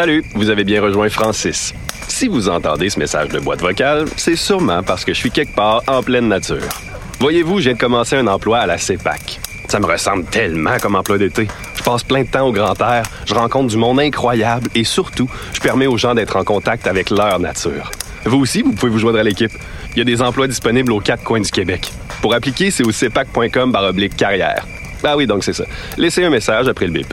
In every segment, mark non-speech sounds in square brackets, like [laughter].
Salut, vous avez bien rejoint Francis. Si vous entendez ce message de boîte vocale, c'est sûrement parce que je suis quelque part en pleine nature. Voyez-vous, de commencer un emploi à la CEPAC. Ça me ressemble tellement comme emploi d'été. Je passe plein de temps au grand air, je rencontre du monde incroyable et surtout, je permets aux gens d'être en contact avec leur nature. Vous aussi, vous pouvez vous joindre à l'équipe. Il y a des emplois disponibles aux quatre coins du Québec. Pour appliquer, c'est au cepac.com carrière. Ah oui, donc c'est ça. Laissez un message après le bip.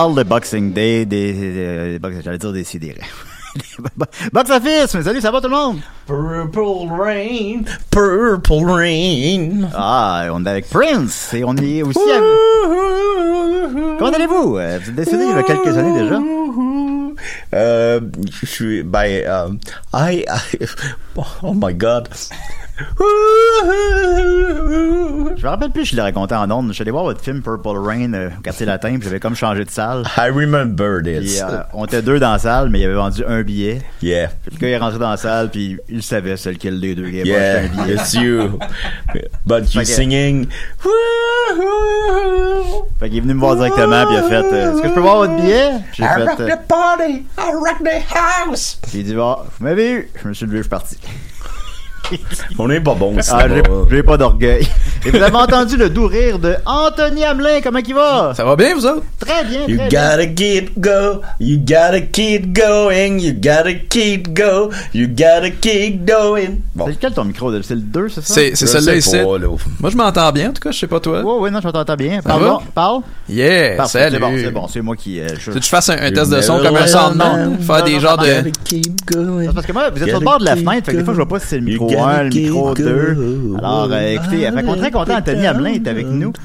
Parle de Boxing Day, des, des- j'allais dire des sidérés. [laughs] Box Office, mais salut, ça va tout le monde? Purple Rain, Purple Rain. Ah, on est avec Prince, et on est aussi avec... Comment allez-vous? Euh, Vous êtes décédé il y a quelques années déjà. Euh, je suis, ben, euh, I, I, [laughs] oh my god. Je me rappelle plus, je l'ai raconté en ondes. Je suis allé voir votre film Purple Rain euh, au quartier latin, puis j'avais comme changé de salle. I remember Puis, this. euh, on était deux dans la salle, mais il avait vendu un billet. yeah. Puis le gars est rentré dans la salle, puis il savait c'est lequel des deux. Il avait Yeah, acheté un billet. it's you. But you singing. Fait qu'il est venu me voir directement, puis il a fait euh, Est-ce que je peux voir votre billet? J'ai I fait. rock euh, the party, I rock the house. Puis il dit Ah, vous m'avez eu. Je me suis levé, je suis parti. [laughs] On est pas bon, ça. Ah, j'ai j'ai pas d'orgueil. [laughs] Et vous avez entendu le doux rire de Anthony Hamelin. Comment il va? Ça va bien, vous autres? Très bien, You très bien. gotta keep go, you gotta keep going, you gotta keep go, you gotta keep going. Bon. C'est lequel ton micro? C'est le 2, c'est ça? C'est sais ici. pas, là. Moi, je m'entends bien, en tout cas, je sais pas toi. Ouais, ouais, non, je t'entends bien. Parle, donc, parle. Yeah, Parfait, salut. c'est bon, c'est bon, c'est moi qui. euh, je- Tu veux que je fasse un, un test de son comme un soundman? Faire des genres de... Gotta keep going. C'est parce que moi, vous êtes sur le Gotta bord de la fenêtre, fait que des fois, je vois pas si c'est le You micro 1, le micro 2. going. Alors, euh, écoutez, fait qu'on est très content, Anthony Hamelin est avec nous. [laughs]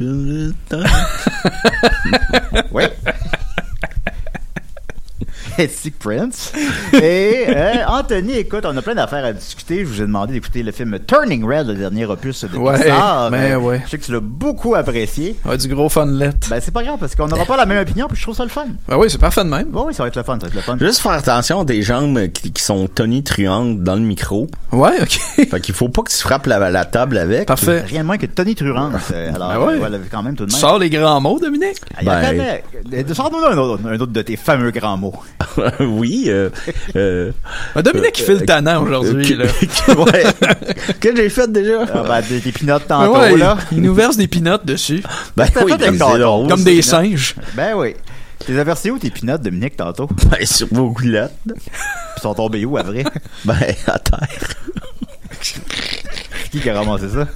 Oui. Prince. Et euh, Anthony, écoute, on a plein d'affaires à discuter. Je vous ai demandé d'écouter le film Turning Red, le dernier opus de Ouais, Pixar. ben Euh, ouais. Je sais que tu l'as beaucoup apprécié. Ouais, du gros funlet. Ben, c'est pas grave, parce qu'on n'aura pas la même opinion, puis je trouve ça le fun. Ben oui, c'est parfait de même. Bon, oui, ça va être le fun, ça va être le fun. Juste faire attention des jambes qui, qui sont tonitruantes dans le micro. Ouais, ok. Fait qu'il faut pas que tu frappes la, la table avec. Parfait. Rien de moins que Tony Truant. [laughs] Alors, Ben ouais. euh, voilà, quand même tout de Tu même. sors les grands mots, Dominique? Ah, Ben- euh, Sors-nous un autre de tes fameux grands mots. [laughs] oui. Euh, euh, Ben, Dominique, il fait le tannant aujourd'hui, euh, là. [laughs] que- ouais. [laughs] que j'ai fait déjà? Ah, ben, des, des pinottes Ben tantôt, ouais, là. il nous verse des pinottes dessus. Ben oui, avec comme des singes. Ben oui. T'es versé où tes pinottes, Dominique, tantôt? Ben, sur vos culottes. Ils sont tombés où, à vrai? Ben, à terre. Qui qui a ramassé ça?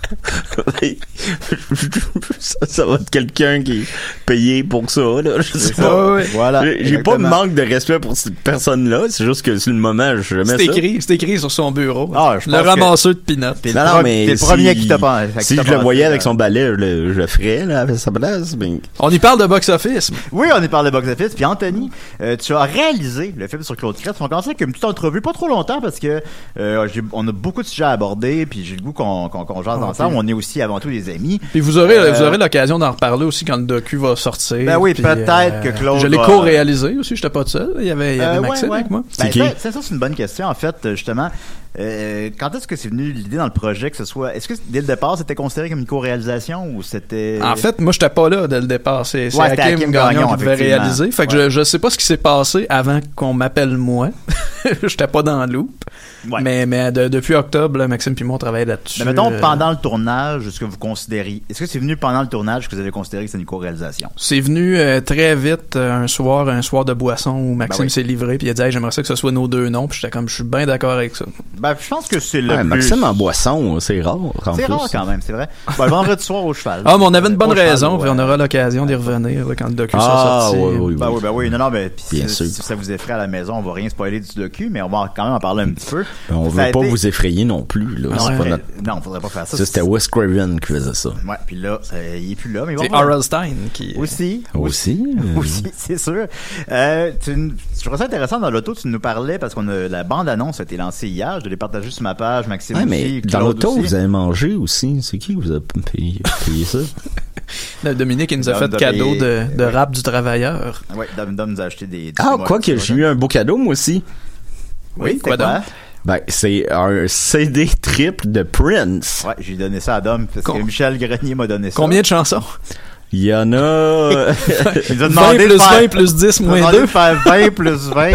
ça, ça va être quelqu'un qui est payé pour ça, là. Je sais C'est pas. ça. Ouais, ouais. Voilà. J'ai- pas de manque de respect pour cette personne-là, c'est juste que sur le moment, je jamais C'est ça. écrit, c'est écrit sur son bureau. Ah, je le pense que- ramasseur de peanuts. T'es Non, le, non, mais le si- premier qui à qui Si je le voyais avec son balai, je le, je le ferais, là, avec sa place. mais- On y parle de box-office. Oui, on est par le box-office. Puis Anthony, euh, tu as réalisé le film sur Claude Crest. On commence avec une petite entrevue, pas trop longtemps, parce que euh, on a beaucoup de sujets à aborder, puis j'ai le goût qu'on qu'on qu'on jase ensemble. On est aussi avant tout des amis. Puis vous aurez, Euh, vous aurez l'occasion d'en reparler aussi quand le docu va sortir. Ben oui, Puis, peut-être que Claude Je l'ai va- co-réalisé aussi, j'étais pas tout seul. Il y avait, il y avait Euh, Maxime ouais, ouais. avec moi. Ben, ça, c'est une bonne question. En fait, euh, justement, euh, quand est-ce que c'est venu l'idée dans le projet que ce soit? Est-ce que dès le départ, c'était considéré comme une co-réalisation ou c'était. En fait, moi, j'étais pas là dès le départ. C'est c'est Ouais, Hakim, Hakim Gagnon, Gagnon, qui devait réaliser. Fait que Ouais. je, je sais pas ce qui s'est passé avant qu'on m'appelle moi. [laughs] j'étais pas dans le loop. Ouais. Mais, mais de- depuis octobre, là, Maxime puis moi, on travaillait là-dessus. Mais mettons, Euh, pendant le tournage, est-ce que vous considérez. Est-ce que c'est venu pendant le tournage que vous avez considéré que c'était une co-réalisation? C'est venu euh, très vite euh, un soir, un soir de boisson où Maxime Ben oui. s'est livré puis il a dit hey, j'aimerais ça que ce soit nos deux noms puis j'étais comme je suis bien d'accord avec ça. Ben, je pense que c'est le. Ouais, plus- Maxime en boisson, c'est rare. en C'est plus. rare quand même, c'est vrai. Ben, le vendredi soir au cheval. Ah mais on avait une bonne cheval, raison ouais. on aura l'occasion d'y revenir là, quand le docu Ah, sera sorti. Ben ouais. oui, ben oui. Non, non, ben, pis Bien si, sûr. si ça vous effraie à la maison, on va rien spoiler du docu, mais on va quand même en parler un petit peu. On Ça veut pas été- vous effrayer non plus, là. C'est ouais. pas Mais- notre- Non, faudrait pas faire ça. Ça, c'était Wes Craven qui faisait ça. Ouais, puis là, ça- il est plus là, mais C'est bon. voilà. R.L. Stein qui Aussi. Aussi? [laughs] Aussi, c'est sûr. Euh, tu, je trouve ça intéressant dans l'auto, tu nous parlais parce qu'on a la bande-annonce a été lancée hier. Je l'ai partagée sur ma page, Maxime Ouais, mais aussi, dans l'auto, vous avez mangé aussi. C'est qui vous a payé, payé ça? [laughs] Là, Dominique il nous a Dom- fait Dom- cadeau et- de, de ouais. rap du travailleur. Ouais, Dom Dom nous a acheté des. des Ah, quoi que j'ai eu un beau cadeau, moi aussi. Oui, quoi c'est quoi? donc? Ben, c'est un CD triple de Prince. Ouais, j'ai donné ça à Dom parce Com- que Michel Grenier m'a donné ça. Combien de chansons? Il y en a... [laughs] Il nous a [laughs] 20 demandé plus de faire, 20 plus 10 il nous a moins demandé 2. de faire 20 plus 20.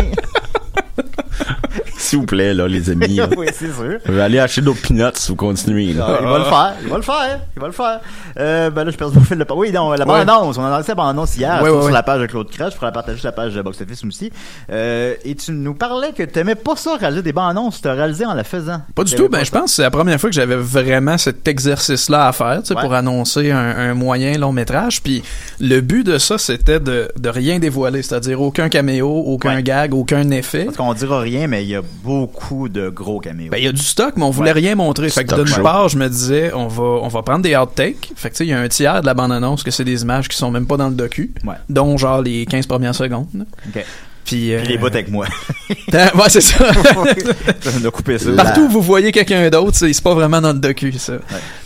S'il vous plaît, là, les amis. là. [laughs] oui, c'est sûr. Je vais aller acheter d'autres peanuts si vous continuez. là. Ah, il va le faire, il va le faire, il va le faire. Euh, ben là, je perds mon fil de Oui, non, la bande-annonce, on a lancé la bande-annonce hier, Ouais, je ouais, sur ouais. la page de Claude Crèche, je ferai la partager sur la page de Box Office aussi. Euh, et tu nous parlais que t'aimais pas ça, réaliser des bandes-annonces, tu as réalisé en la faisant. Pas du tout. Ben, je pense que c'est la première fois que j'avais vraiment cet exercice-là à faire, tu sais, Ouais. pour annoncer un, un moyen long métrage. Puis le but de ça, c'était de, de rien dévoiler, c'est-à-dire aucun caméo, aucun Ouais. gag, aucun effet. Parce qu'on dira rien, mais il y a beaucoup de gros caméos. Ben, il y a du stock, mais on voulait Ouais. rien montrer. Fait que d'une part, je me disais, on va, on va prendre des outtakes. Fait que, tu sais, il y a un tiers de la bande-annonce que c'est des images qui sont même pas dans le docu. Ouais. Dont, genre, les 15 premières secondes. Puis, euh, Puis les avec moi. [laughs] ouais, c'est ça. [laughs] on a coupé ça. Partout où vous voyez quelqu'un d'autre, c'est pas vraiment dans le docu, ça.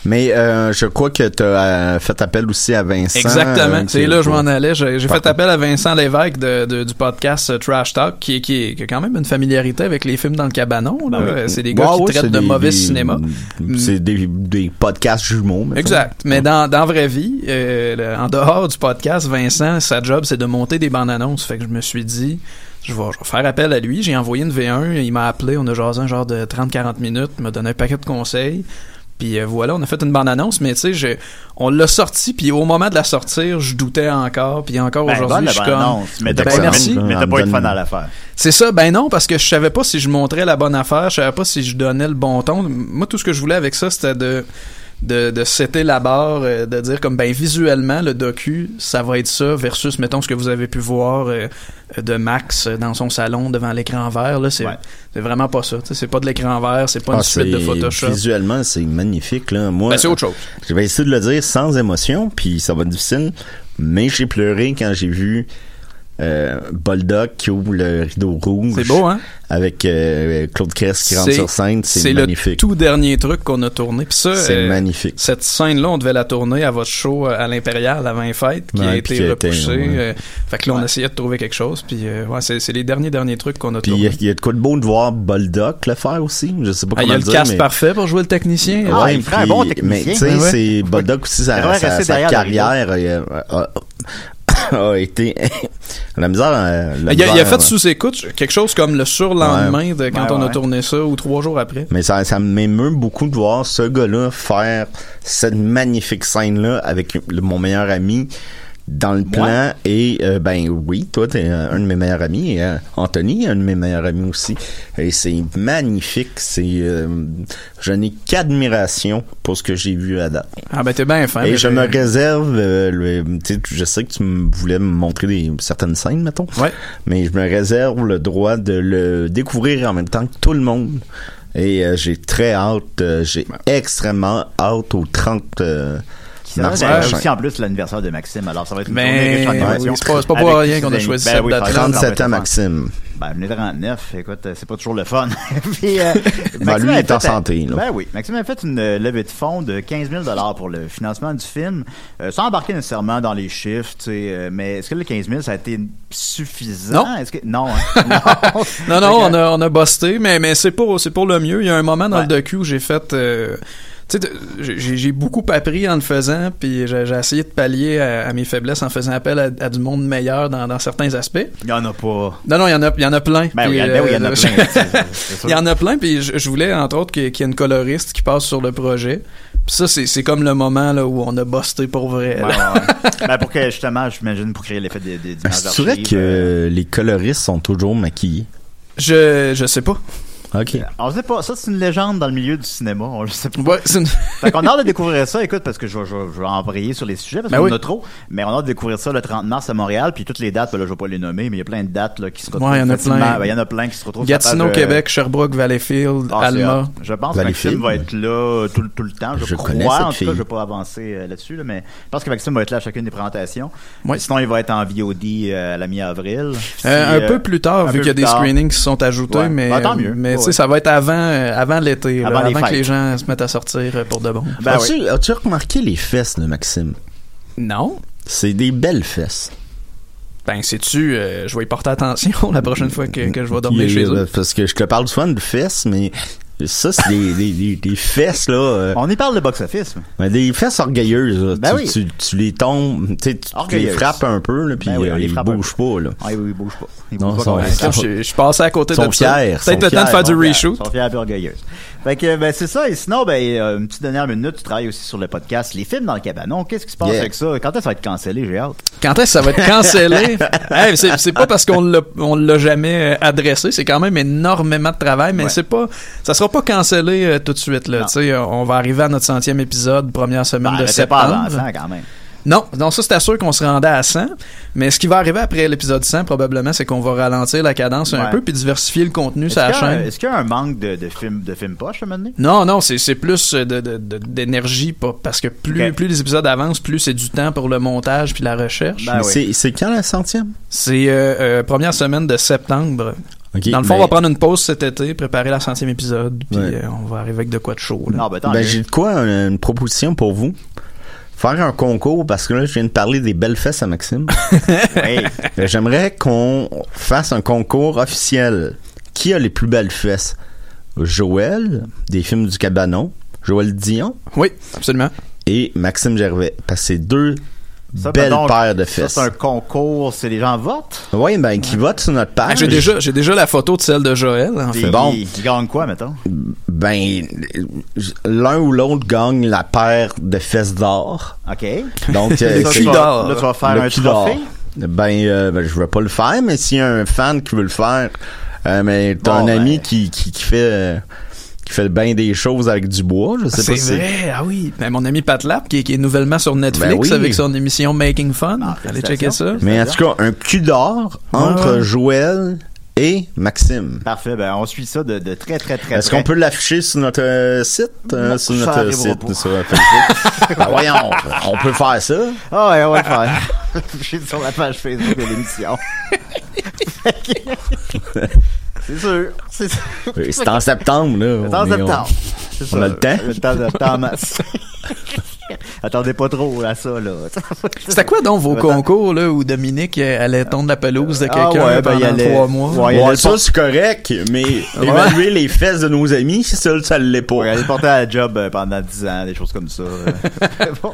Mais euh, je crois que tu as fait appel aussi à Vincent. Exactement. euh, c'est là je m'en allais. J'ai j'ai fait appel à Vincent Lévesque de, de- du podcast euh, Trash Talk, qui, est- qui, est- qui a quand même une familiarité avec les films dans le cabanon. C'est des gars Ouais, qui ouais, traitent de des- mauvais des- cinéma. C'est des, des podcasts jumeaux. mettons. Exact. Mais dans, dans vraie vie, euh, le- en dehors du podcast, Vincent, sa job, c'est de monter des bandes annonces. Fait que je me suis dit, je vais, je vais faire appel à lui. J'ai envoyé une V1, il m'a appelé, on a jasé un genre de 30-40 minutes, il m'a donné un paquet de conseils. Puis euh, voilà, on a fait une bande-annonce, mais tu sais, je- on l'a sorti, puis au moment de la sortir, je doutais encore, puis encore Ben, aujourd'hui, je suis comme... mais t'as Ben, pas, merci. mais t'as pas eu de fun à l'affaire. C'est ça, ben non, parce que je savais pas si je montrais la bonne affaire, je savais pas si je donnais le bon ton. Moi, tout ce que je voulais avec ça, c'était de de, de setter la barre, euh, de dire comme ben visuellement le docu, ça va être ça versus mettons ce que vous avez pu voir euh, de Max dans son salon devant l'écran vert là, c'est Ouais. vraiment pas ça. C'est pas de l'écran vert, c'est pas Ah, une suite de Photoshop. Visuellement, c'est magnifique. Là. Moi, Ben, c'est autre chose. je vais essayer de le dire sans émotion, puis ça va être difficile. Mais j'ai pleuré quand j'ai vu euh, Boldock qui ouvre le rideau rouge. C'est beau, hein? Avec euh, Claude Crest qui rentre sur scène. C'est C'est le magnifique. tout dernier truc qu'on a tourné. Puis ça, C'est euh, magnifique. Cette scène-là, on devait la tourner à votre show euh, à l'Impérial avant les fêtes, qui a Ouais, été qui a été, repoussé. ouais. euh, fait que là, on Ouais. essayait de trouver quelque chose. Puis euh, ouais, c'est les derniers derniers trucs qu'on a Puis il y, tournés. a- il y a de quoi de beau de voir Boldock le faire aussi. Je sais pas Ah, il y comment a le dire, cast mais... parfait pour jouer le technicien. Ah, Ouais, il ferait un bon Mais technicien. tu sais, c'est Boldock aussi, sa, sa, sa le carrière a, [laughs] a- a été [laughs] la misère. euh, la il, a, il a misère, fait euh, sous écoute quelque chose comme le surlendemain de quand Ouais, on a tourné ça ou trois jours après. Mais ça, ça m'émeut beaucoup de voir ce gars-là faire cette magnifique scène-là avec le- mon meilleur ami dans le plan et euh, ben oui toi t'es un, un de mes meilleurs amis et euh, Anthony un de mes meilleurs amis aussi. Et c'est magnifique c'est euh, je n'ai qu'admiration pour ce que j'ai vu à date. Ah ben t'es bien fin. et je me réserve le, le- tu sais, je sais que tu voulais me montrer des certaines scènes mettons. Ouais. mais je me réserve le droit de le découvrir en même temps que tout le monde. Et euh, j'ai très hâte euh, j'ai extrêmement hâte au 30 prochain. aussi en plus l'anniversaire de Maxime, alors ça va être une Mais journée riche en oui, c'est pas- c'est pas pour rien qu'on a choisi cette Ben oui, ça va date-là. être- ça va 37 être ans. Maxime Ben, venez 39, écoute, euh, c'est pas toujours le fun. [laughs] Puis, euh, Ben, lui, il est en santé, là. Ben oui. Maxime a fait une euh, levée de fonds de 15 000 pour le financement du film, euh, sans embarquer nécessairement dans les chiffres, tu sais, euh, mais est-ce que le 15 000, ça a été suffisant? Non. Est-ce que... Non, hein? [laughs] non. Non, non, on a, on a busté, mais, mais c'est pour, c'est pour le mieux. Il y a un moment dans Ouais. le docu où j'ai fait, euh, tu sais, j'ai, j'ai beaucoup appris en le faisant, puis j'ai, j'ai essayé de pallier à, à mes faiblesses en faisant appel à, à du monde meilleur dans, dans certains aspects. Il y en a pas. Non, non, il y en a, il y en a plein. Ben puis, oui, ben oui, il y en a plein. [laughs] Il y en a plein, puis je, je voulais, entre autres, qu'il y ait- qu'il y ait une coloriste qui passe sur le projet. Puis ça, c'est, c'est comme le moment là, où on a busté pour vrai. Ouais, ouais, ouais. [laughs] ben pour que, justement, j'imagine, pour créer l'effet des, des images c'est vrai que euh, les coloristes sont toujours maquillés Je, je sais pas. Ok On sait pas, ça c'est une légende dans le milieu du cinéma, on le sait pas. Ouais, c'est une- [laughs] Fait qu'on a hâte de découvrir ça, écoute, parce que je, vais- je, je vais embrayer sur les sujets, parce Ben qu'on oui. en a trop, mais on a hâte de découvrir ça le 30 mars à Montréal, puis toutes les dates, ben là, je vais pas les nommer, mais il y a plein de dates là, qui se retrouvent Ouais, il y en a plein. Ben, il y en a plein qui se retrouvent Gatineau, page, euh, Québec, Sherbrooke, Valleyfield, ah, Alma. Je pense que Valleyfield. Maxime va être là tout, tout le temps, je, Je connais crois. cette En tout cas, je vais pas avancer euh, là-dessus, là, mais je pense que Maxime va être là à chacune des présentations. Ouais. Sinon, il va être en VOD euh, à la mi-avril. Si, Euh, un euh, peu plus tard, vu qu'il y a des screenings qui se sont ajoutés, mais, Ben, tant mieux. Tu sais, ça va être avant, euh, avant l'été, là, Avant que les gens se mettent à sortir euh, pour de bon. Ben oui. as-tu, remarqué les fesses de Maxime? Non. c'est des belles fesses Ben, sais-tu, euh, je vais y porter attention [laughs] la prochaine fois que, que je vais dormir chez eux. parce que je te parle souvent de fesses mais ça c'est des, des, des, des fesses là euh, On y parle de box-office. mais- ben, des fesses orgueilleuses là. Ben tu, oui. tu, tu les tombes tu sais, tu- les frappes un peu là, puis Ben oui, euh, les ils bougent pas là Ah oui, oui, il bouge pas. Il Non, bouge pas sont- ils. [laughs] Je, je, passé à côté Sont de ça. Peut-être le temps de faire du reshoot. sont fiers et orgueilleuses. Fait que, ben, c'est ça. Et sinon, ben, euh, une petite dernière minute, tu travailles aussi sur le podcast Les films dans le cabanon. Qu'est-ce qui se passe Yeah. avec ça? Quand est-ce que ça va être cancellé? J'ai hâte. Quand est-ce que ça va être cancellé? [laughs] Hey, c'est, c'est pas parce qu'on l'a, on l'a jamais euh, adressé, c'est quand même énormément de travail, mais Ouais. c'est pas, ça sera pas cancellé euh, tout de suite, là. Non. Tu sais, on va arriver à notre centième épisode, première semaine Ben, de c'est pas septembre. avançant quand même. Non, non, ça c'était sûr qu'on se rendait à 100, mais ce qui va arriver après l'épisode 100 probablement, c'est qu'on va ralentir la cadence un Ouais. peu puis diversifier le contenu sur la chaîne. est-ce qu'il y a un manque de, de films de films poches à un moment donné? Non, non, c'est, c'est plus euh, de, de- de- d'énergie, pas, parce que plus, plus les épisodes avancent, plus c'est du temps pour le montage puis la recherche. Ben oui. c'est, quand la centième? C'est euh, euh, première semaine de septembre. Ok, Dans le fond, mais- on va prendre une pause cet été, préparer la centième épisode, puis Ouais. euh, on va arriver avec de quoi de chaud. là. Non, ben, Ben, j'ai de quoi une, une proposition pour vous. Faire un concours parce que là je viens de parler des belles fesses à Maxime. [laughs] J'aimerais qu'on fasse un concours officiel. Qui a les plus belles fesses? Joël des films du Cabanon, Joël Dion Oui, absolument. et Maxime Gervais parce que c'est deux Ça, belles pardon, paires de Ça, fesses. c'est un concours. C'est les gens votent? Oui, ben qui votent sur notre Ah, page. j'ai déjà, j'ai déjà la photo de celle de Joël. En fait. bon. Ils gagnent quoi, mettons? Ben l'un ou l'autre gagne la paire de fesses d'or. OK. Donc [laughs] euh, Ça, tu vas- d'or. Là, tu vas faire Le un trophée? Ben, euh, ben, je vais pas le faire, mais s'il y a un fan qui veut le faire, euh, mais t'as Bon, un ami ben. qui, qui, qui fait euh, qui fait bien des choses avec du bois, je sais C'est pas si vrai, ah oui. Ben, mon ami Pat Lap, qui, est- qui est nouvellement sur Netflix Ben oui. avec son émission Making Fun. Ah, Allez checker ça. Mais en tout cas, un cul d'or entre Ouais. Joël et Maxime. Parfait. Ben, on suit ça de, de très, très, très Est-ce qu'on peut l'afficher sur notre euh, site? euh, Non, sur ça notre site, pas. sur Facebook? [laughs] ben voyons, on peut faire ça. Ah ouais, on va le faire. [laughs] Je suis sur la page Facebook de l'émission. [laughs] c'est sûr. C'est C'est en septembre, là. C'est en septembre. C'est on ça. a le temps? Le temps, le [laughs] temps en masse. Attendez pas trop à ça, là. C'était quoi donc vos concours là où Dominique euh, allait tondre la pelouse de Ah quelqu'un ouais, ben, il pendant allait- trois mois? Ouais, Ouais, ça, c'est correct, mais évaluer les fesses de nos amis, ça, ça l'est pas. Ouais, il allait porter à la job euh, pendant 10 ans, des choses comme ça. [laughs] [laughs] Bon.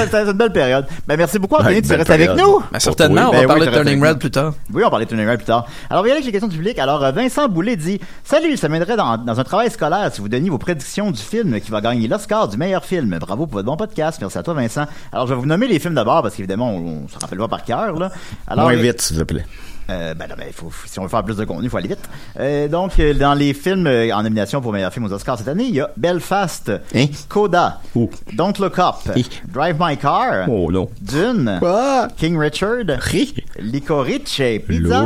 C'était une belle période. Ben, merci beaucoup, Anthony. Ouais, tu restes avec nous? Ben, certainement, on Ben va oui, parler de Turning Red plus tard. Oui, on parlait de Turning Red plus tard. Alors, va aller avec les questions du public. Alors, Vincent Boulet dit Salut, ça m'aiderait dans, dans un travail scolaire si vous donniez vos prédictions du film qui va gagner l'Oscar du meilleur film. Bravo pour votre bon podcast. Merci à toi, Vincent. Alors, je vais vous nommer les films d'abord parce qu'évidemment, on, on se rappelle pas par cœur. Là. Alors, Moins vite, s'il te plaît. Euh, ben non, faut, si on veut faire plus de contenu, il faut aller vite. Euh, donc, euh, dans les films euh, en nomination pour meilleur film aux Oscars cette année, il y a Belfast, Hein? Coda, Ouh. Don't Look Up, Hi. Drive My Car, Oh, non. Dune! King Richard, Ri? Licorice Pizza.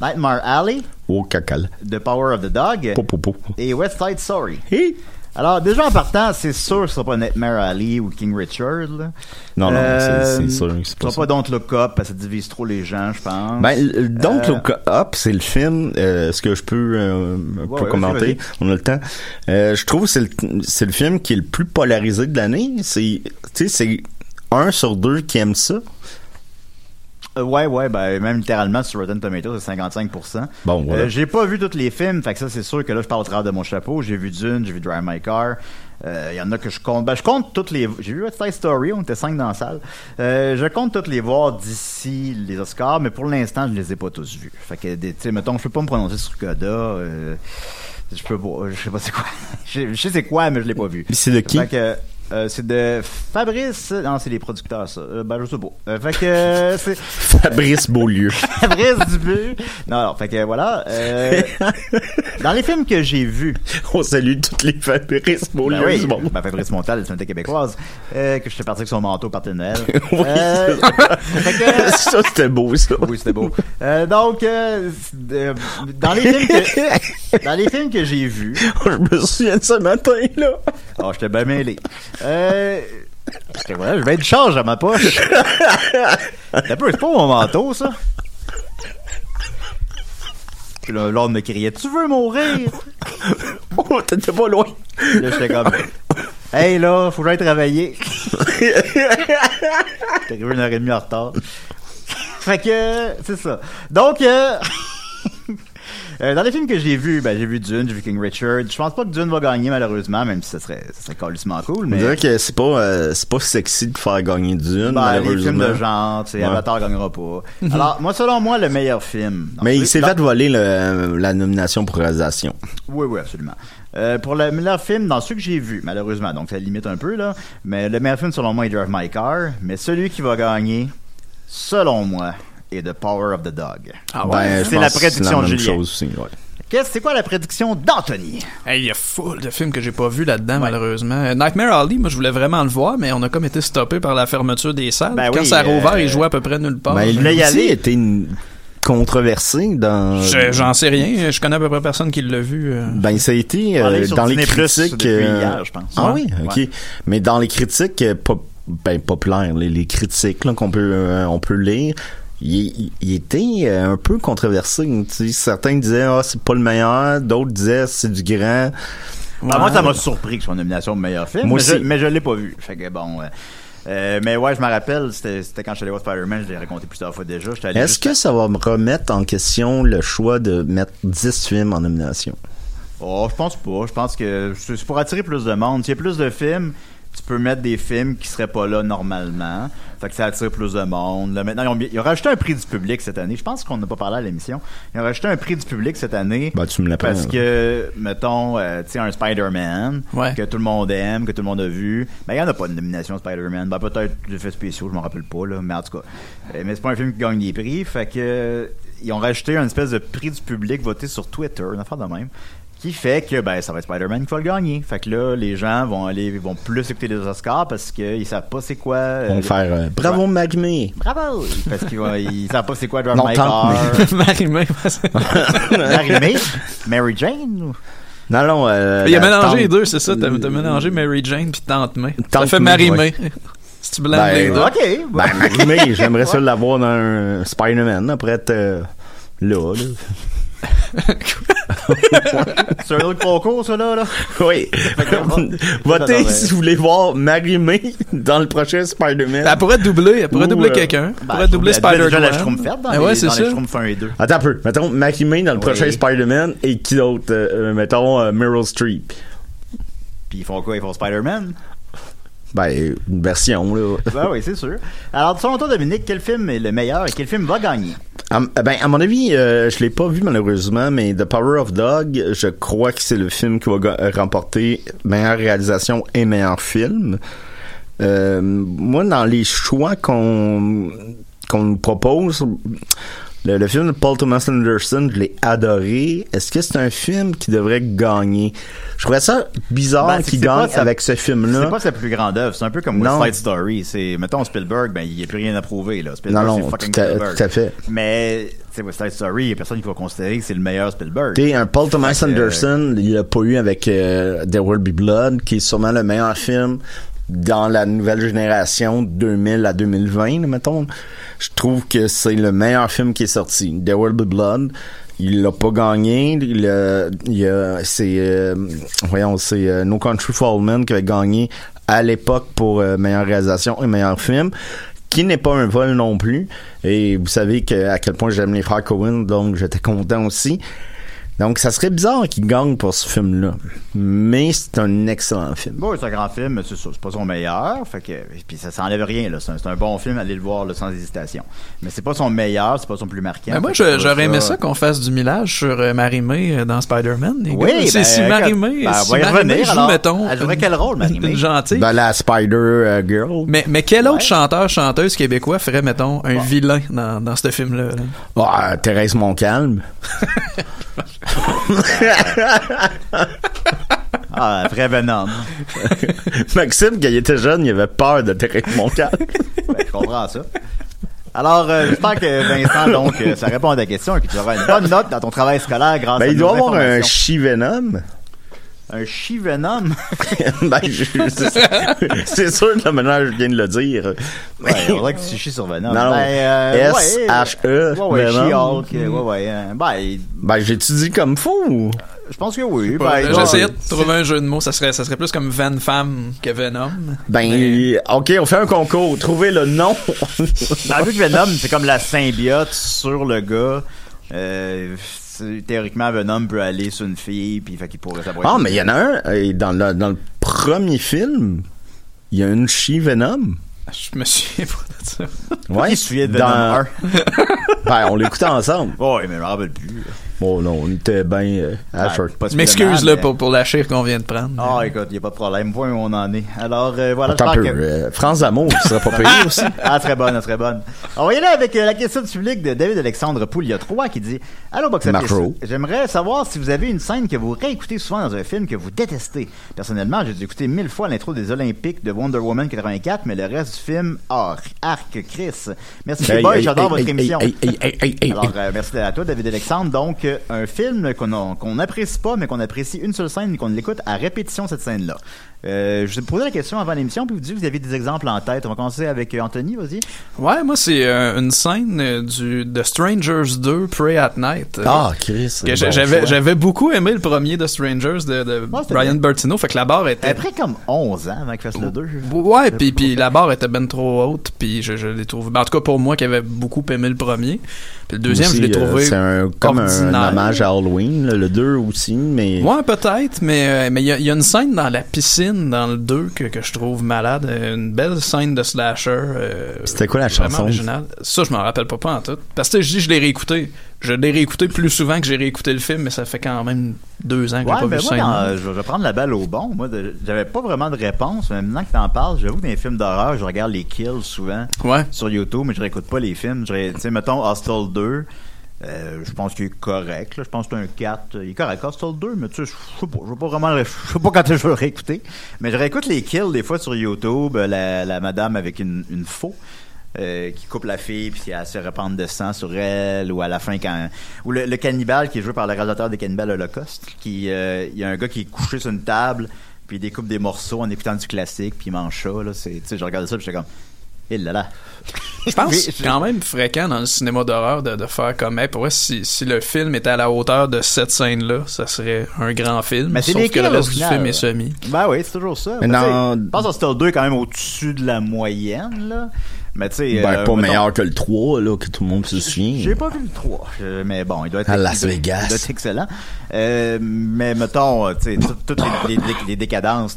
Nightmare Alley, Oh, cacal. The Power of the Dog Po, po, po. et West Side Story. Hi. Alors, déjà en partant, c'est sûr que ce sera pas Nightmare Alley ou King Richard. Là. Non, non, Euh, c'est c'est sûr que c'est Ce pas sera ça. pas Don't Look Up parce que ça divise trop les gens, je pense. Ben, Don't Euh, Look Up, c'est le film. euh, Est-ce que je peux euh, Ouais, ouais, commenter On a le temps. Euh, je trouve que c'est le, c'est le film qui est le plus polarisé de l'année. C'est, tu sais, c'est un sur deux qui aime ça. Euh, ouais, ouais, ben, même littéralement sur Rotten Tomatoes, c'est 55%. Bon, voilà. Euh, j'ai pas vu tous les films, fait que ça, c'est sûr que là, je parle au travers de mon chapeau. J'ai vu Dune, j'ai vu Drive My Car. Euh, Il y en a que je compte. Ben, je compte toutes les. J'ai vu West Side Story, on était cinq dans la salle. Euh, je compte toutes les voir d'ici les Oscars, mais pour l'instant, je les ai pas tous vus. Fait que, tu sais, mettons, je peux pas me prononcer sur Coda. Euh, je peux pas. Je sais pas c'est quoi. [laughs] je sais c'est quoi, mais je l'ai pas vu. C'est de qui? Fait que, euh, c'est de Fabrice. Non, c'est les producteurs, ça. Euh, ben, je sais pas. Euh, fait que, euh, c'est [laughs] Fabrice Beaulieu. [laughs] Fabrice Dubé. Non, alors, fait que voilà. dans les films que j'ai vus, On salue toutes les Fabrice Beaulieu ben oui, du monde. ben Fabrice Montal, c'est une québécoise, que je suis parti avec son manteau par Noël. [laughs] Oui, que, ça, c'était beau, ça. oui, c'était beau. Donc, dans les films que, dans les films que j'ai vus, Je me souviens de ce matin, là. oh, j'étais bien mêlé. Euh, voilà, je vais être charge à ma poche. T'as peu, c'est pas mon manteau, ça. Puis là, l'ordre me criait, tu veux mourir? Oh, t'étais pas loin. Là, j'étais comme, hey là, faut que j'aille travailler. [laughs] T'es arrivé une heure et demie en retard. fait que, c'est ça. Donc, euh, euh, dans les films que j'ai vus, ben, j'ai vu Dune, j'ai vu King Richard. Je pense pas que Dune va gagner, malheureusement, même si ça serait, ça serait cool, mais. dirait que c'est pas, euh, c'est pas sexy de faire gagner Dune, Ben, les films malheureusement. de genre, tu sais, Ouais. Avatar gagnera pas. Alors, moi, selon moi, le meilleur film. Mais il s'est fait voler le- la nomination pour réalisation. Oui, oui, absolument. Euh, pour le meilleur film, dans ceux que j'ai vus, malheureusement, donc ça limite un peu, là, mais le meilleur film, selon moi, est Drive My Car, mais celui qui va gagner, selon moi, est The Power of the Dog. Ah Ben, c'est la prédiction de Julien. chose aussi, ouais. Qu'est-ce, c'est quoi la prédiction d'Anthony? Hey, il y a full de films que j'ai pas vu là-dedans, malheureusement. Euh, Nightmare Alley, moi, je voulais vraiment le voir, mais on a comme été stoppé par la fermeture des salles. Ben Quand oui, ça a rouvert, euh, il jouait à peu près nulle part. Ben, voulais lui y aussi aller. était une controversé dans. Je- J'en sais rien. Je connais à peu près personne qui l'a vu. euh. Ben, ça a été euh, dans les critiques. depuis euh, hier, je pense. Ah Ouais. oui, ok. Ouais. Mais dans les critiques pop- ben, populaires, les, les critiques là, qu'on peut, euh, on peut lire, il, était euh, un peu controversé. Certains disaient ah c'est pas le meilleur, d'autres disaient c'est du grand. Ah, moi, ça m'a surpris que une nomination au meilleur film, Moi mais, je, mais je l'ai pas vu. Fait que bon. euh, euh, mais ouais, je me rappelle, c'était quand je suis allé voir Spider-Man, je l'ai raconté plusieurs fois déjà. Est-ce que ça va me remettre en question le choix de mettre 10 films en nomination? Oh, je pense pas. Je pense que c'est c'est pour attirer plus de monde. S'il y a plus de films, tu peux mettre des films qui seraient pas là normalement. Fait que ça attire plus de monde. Là, maintenant, ils ont, ils ont rajouté un prix du public cette année. Je pense qu'on n'a pas parlé à l'émission. Ils ont rajouté un prix du public cette année. Ben, tu me l'apprends. Parce que, mettons, euh, tu sais, un Spider-Man Ouais. que tout le monde aime, que tout le monde a vu. Ben, il n'y en a pas de nomination Spider-Man. Ben, peut-être des effets spéciaux, je m'en rappelle pas, là. Mais en tout cas. Euh, mais c'est pas un film qui gagne des prix. Fait que, euh, ils ont rajouté un espèce de prix du public voté sur Twitter, une affaire de même. Qui fait que, ben, ça va être Spider-Man qui va le gagner. Fait que là, les gens vont aller, vont plus écouter les Oscars parce qu'ils savent pas c'est quoi. euh, On va faire euh, Bravo Ouais. Magmé! Bravo! Parce qu'ils vont- ils savent pas c'est quoi Drive My Car. Marie-Mé, Mary-May? Mary Jane? ou- Non, non. euh, Il a la mélangé tante- les deux, c'est ça. T'as mélangé Mary Jane puis Tante May. Ça Tante fait May, Marie-Mé. [laughs] Si tu blandes Ben, les deux. Ok. Ben, Magmé, j'aimerais ça l'avoir dans un Spider-Man après être euh, là, là. [laughs] C'est un autre concours, ça, là, là. Oui. [laughs] Votez si vous voulez voir Marie-Mé dans le prochain Spider-Man. Elle pourrait doubler, elle pourrait Ou, doubler euh, quelqu'un. Elle Ben, pourrait doubler elle a déjà Spider-Man. dans Ah les, ouais, c'est dans les ça. Schtroumpfs 1 et 2. Attends un peu. Mettons Marie-Mé dans le Oui. prochain Spider-Man et qui d'autre? Euh, euh, mettons euh, Meryl Streep? Puis ils font quoi? Ils font Spider-Man? Ben, une version, là. Ben oui, c'est sûr. Alors, selon toi, Dominique, quel film est le meilleur et quel film va gagner? À, ben, à mon avis, euh, je l'ai pas vu malheureusement, mais The Power of Dog, je crois que c'est le film qui va ga- remporter meilleure réalisation et meilleur film. Euh, moi, dans les choix qu'on qu'on nous propose, le, le film de Paul Thomas Anderson, je l'ai adoré. Est-ce que c'est un film qui devrait gagner? Je trouvais ça bizarre Ben, qu'il gagne sa- avec ce film-là. C'est pas sa plus grande œuvre. C'est un peu comme. West Side Story. C'est, mettons, Spielberg, ben, il n'y a plus rien à prouver, là. Non, Spielberg, non, fucking tout à, Spielberg. tout à fait. Mais, c'est West Side Story, il y a personne qui va considérer que c'est le meilleur Spielberg. T'sais, un Paul Thomas que, Anderson, il l'a pas eu avec euh, There Will Be Blood, qui est sûrement le meilleur film dans la nouvelle génération 2000 à 2020, là, mettons. Je trouve que c'est le meilleur film qui est sorti. There Will Be Blood, il l'a pas gagné. Il, a- il a- c'est, euh, voyons, c'est euh, No Country for Old Men qui avait gagné à l'époque pour euh, meilleure réalisation et meilleur film qui n'est pas un vol non plus. Et vous savez que, à quel point j'aime les frères Cohen, donc j'étais content aussi. Donc, ça serait bizarre qu'il gagne pour ce film-là. Mais c'est un excellent film. Bon, c'est un grand film, mais c'est ça, c'est pas son meilleur. Fait que, puis ça s'enlève rien, là. C'est un, bon film, allez le voir, là, sans hésitation. Mais c'est pas son meilleur, c'est pas son plus marquant. Ben moi, j'aurais aimé ça qu'on fasse du millage sur euh, Marie-Mé euh, dans Spider-Man. Oui, gars. C'est ben, si écoute, Marie-Mé, ben, si Marie-Mé revenir, joue, alors. mettons, Elle jouerait quel rôle, Marie-Mé? [laughs] Une gentille. Dans la Spider euh, Girl. Mais, mais quel autre chanteur, chanteuse québécois ferait, mettons, un vilain dans, dans ce film-là? là? Ah, Thérèse Montcalm. [laughs] Ah, un vrai Venom. [laughs] Maxime, quand il était jeune, il avait peur de Thérèse Montcalm. Ben, je comprends ça. Alors, euh, j'espère que Vincent, donc, euh, ça répond à ta question et que tu auras une bonne note dans ton travail scolaire grâce ben, à il doit avoir un chi-venom. Un chi-venom. [laughs] ben, je- c'est- c'est sûr que la manière je viens de le dire. Ouais, il faudrait que tu chies sur Venom. Non, non. Ben, euh, S-H-E, Ouais, ouais, Venom. Euh, ouais, ouais. euh, Ben, Ben, j'ai-tu dit comme fou? Ou? je pense que oui. Ben, J'essayais ouais. de trouver un jeu de mots. Ça serait, ça serait plus comme Van Femme que Venom. Ben, Mais- ok, on fait un concours. Trouvez le nom. Ben, vu que Venom, c'est comme la symbiote sur le gars. Euh, c'est- théoriquement, Venom peut aller sur une fille, puis fait qu'il pourrait pourrait Ah, mais il y en a un, euh, dans le, dans le premier film, il y a une chi-venom. Je me souviens pas de ça. Ouais. Qui se souvient de Venom Dans- [laughs] 1? Ben, on l'écoutait ensemble. Ouais, mais je me rappelle plus. Bon, non, on était bien euh, à short. pas Je m'excuse là pour, pour la chire qu'on vient de prendre. Ah, écoute, y a pas de problème. Point où on en est. Alors, euh, voilà, Attends un j'espère peu. que... euh, France d'amour, ce serait pas payé aussi. [laughs] Ah, très bonne, très bonne. On va y aller avec euh, la question du public de David Alexandre Pouliot 3 qui dit Allô, Box. J'aimerais savoir si vous avez une scène que vous réécoutez souvent dans un film que vous détestez. Personnellement, j'ai dû écouter mille fois l'intro des Olympiques de Wonder Woman 84, mais le reste du film, arc, arc, Chris. Merci, les boys, hey, j'adore hey, votre hey, émission. hey, hey, hey, hey, hey, Alors, euh, merci à toi, David Alexandre. Donc, un film qu'on n'apprécie pas, mais qu'on apprécie une seule scène et qu'on l'écoute à répétition, cette scène-là. Euh, je vous ai posé la question avant l'émission, puis vous dites que vous aviez des exemples en tête. On va commencer avec euh, Anthony, vas-y. Ouais, moi, c'est euh, une scène euh, du de Strangers 2, Pray at Night. Euh, Ah, Chris. que bon j'a- j'avais, j'avais beaucoup aimé le premier de Strangers de, de Ouais, c'était Brian bien. Bertino, fait que la barre était... Après comme 11 ans avant qu'il fasse le 2. Ouais, puis puis la barre était ben trop haute, puis je, je l'ai trouvé. ben, en tout cas pour moi qui avait beaucoup aimé le premier, puis le deuxième Aussi, je l'ai euh, trouvé. C'est un, comme un hommage à Halloween, là, le 2 aussi, mais. Ouais, peut-être, mais euh, y, il y a une scène dans la piscine dans le 2 que, que je trouve malade, une belle scène de slasher. euh, C'était quoi la chanson? originale. Ça, je m'en rappelle pas pas en tout. Parce que je dis je l'ai réécouté. Je l'ai réécouté plus souvent que j'ai réécouté le film, mais ça fait quand même deux ans que Ouais, j'ai pas mais vu moi, ça. je vais prendre la balle au bon. Moi, j'avais pas vraiment de réponse, mais maintenant que t'en parles, j'avoue que dans les films d'horreur, je regarde les kills souvent Ouais. sur YouTube, mais je réécoute pas les films. Tu sais, mettons Hostel 2, euh, je pense qu'il est correct. Je pense que c'est un 4. Il est correct, Hostel 2, mais tu sais, je sais pas. Je veux pas vraiment sais quand je vais réécouter. Mais je réécoute les kills des fois sur YouTube, la, madame avec une, une faux. euh, qui coupe la fille puis elle se répand de sang sur elle ou à la fin quand ou le, le cannibale qui est joué par le réalisateur des cannibales Holocauste qui euh, il y a un gars qui est couché sur une table puis il découpe des morceaux en écoutant du classique puis il mange ça là tu sais je regardais ça j'étais comme il là là Je pense Mais que c'est quand même fréquent dans le cinéma d'horreur de, de faire comme hey, pour vrai, si, si le film était à la hauteur de cette scène-là, ça serait un grand film. Mais c'est sauf que le reste du film est semi. ben oui c'est toujours ça Mais non- je pense que Hostel 2 est quand même au-dessus de la moyenne là mais tu sais Ben, euh, pas mettons- meilleur que le 3, là, que tout le monde se J'ai souvient. pas vu le 3, euh, mais bon, il doit être, À Las il doit- Vegas. il doit être excellent. Euh, mais mettons, tu sais, tout- toutes les, les, les décadences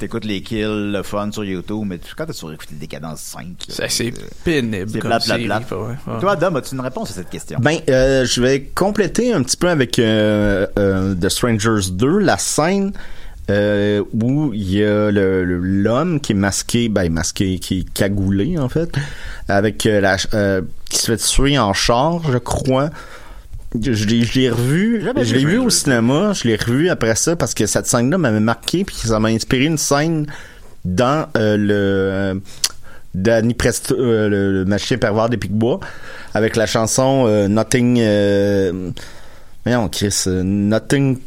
t'écoutes les kills, le fun sur YouTube, mais tu- quand t'as sur écouté Décadence 5, là, C'est euh, pénible. c'est plate. ouais, ouais. Toi, Adam, as-tu une réponse à cette question? Ben, euh, je vais compléter un petit peu avec euh, euh, The Strangers 2, la scène euh, où il y a l'homme qui est masqué, ben masqué, qui est cagoulé en fait, avec euh, la, euh, qui se fait tuer en char, je crois. Je, je l'ai revu, je l'ai vu au cinéma, je l'ai revu après ça parce que cette scène-là m'avait marqué puis ça m'a inspiré une scène dans euh, le euh, Danny Presto, euh, le, le pervers des Picbois, avec la chanson euh, Nothing. Euh, voyons, Chris, Nothing.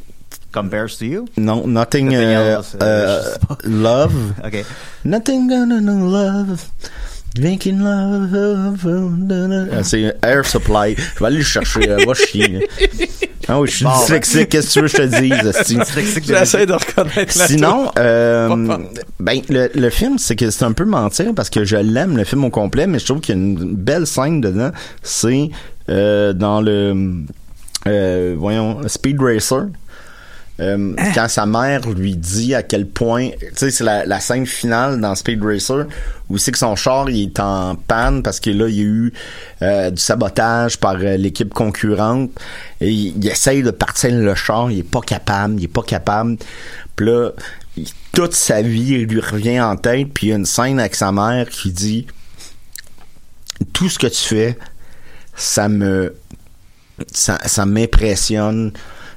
Compares to you? Non, Nothing. Else, love. [laughs] OK. Nothing gonna know love. Making love. Ah, C'est Air Supply. Je vais aller le chercher. euh, va chier. Ah oui, je suis Bon, dyslexique. Qu'est-ce que tu veux que je te dise? esti? J'essaie de reconnaître la Sinon, euh, ben le, le film, c'est que c'est un peu mentir parce que je l'aime le film au complet, mais je trouve qu'il y a une belle scène dedans. C'est euh, dans le euh, voyons Speed Racer. Euh, quand sa mère lui dit à quel point, tu sais, c'est la, scène finale dans Speed Racer où c'est que son char il est en panne parce que là il y a eu euh, du sabotage par euh, l'équipe concurrente et il, essaye de partir le char, il est pas capable, il est pas capable. Puis là, toute sa vie il lui revient en tête, puis il y a une scène avec sa mère qui dit tout ce que tu fais, ça me ça m'impressionne,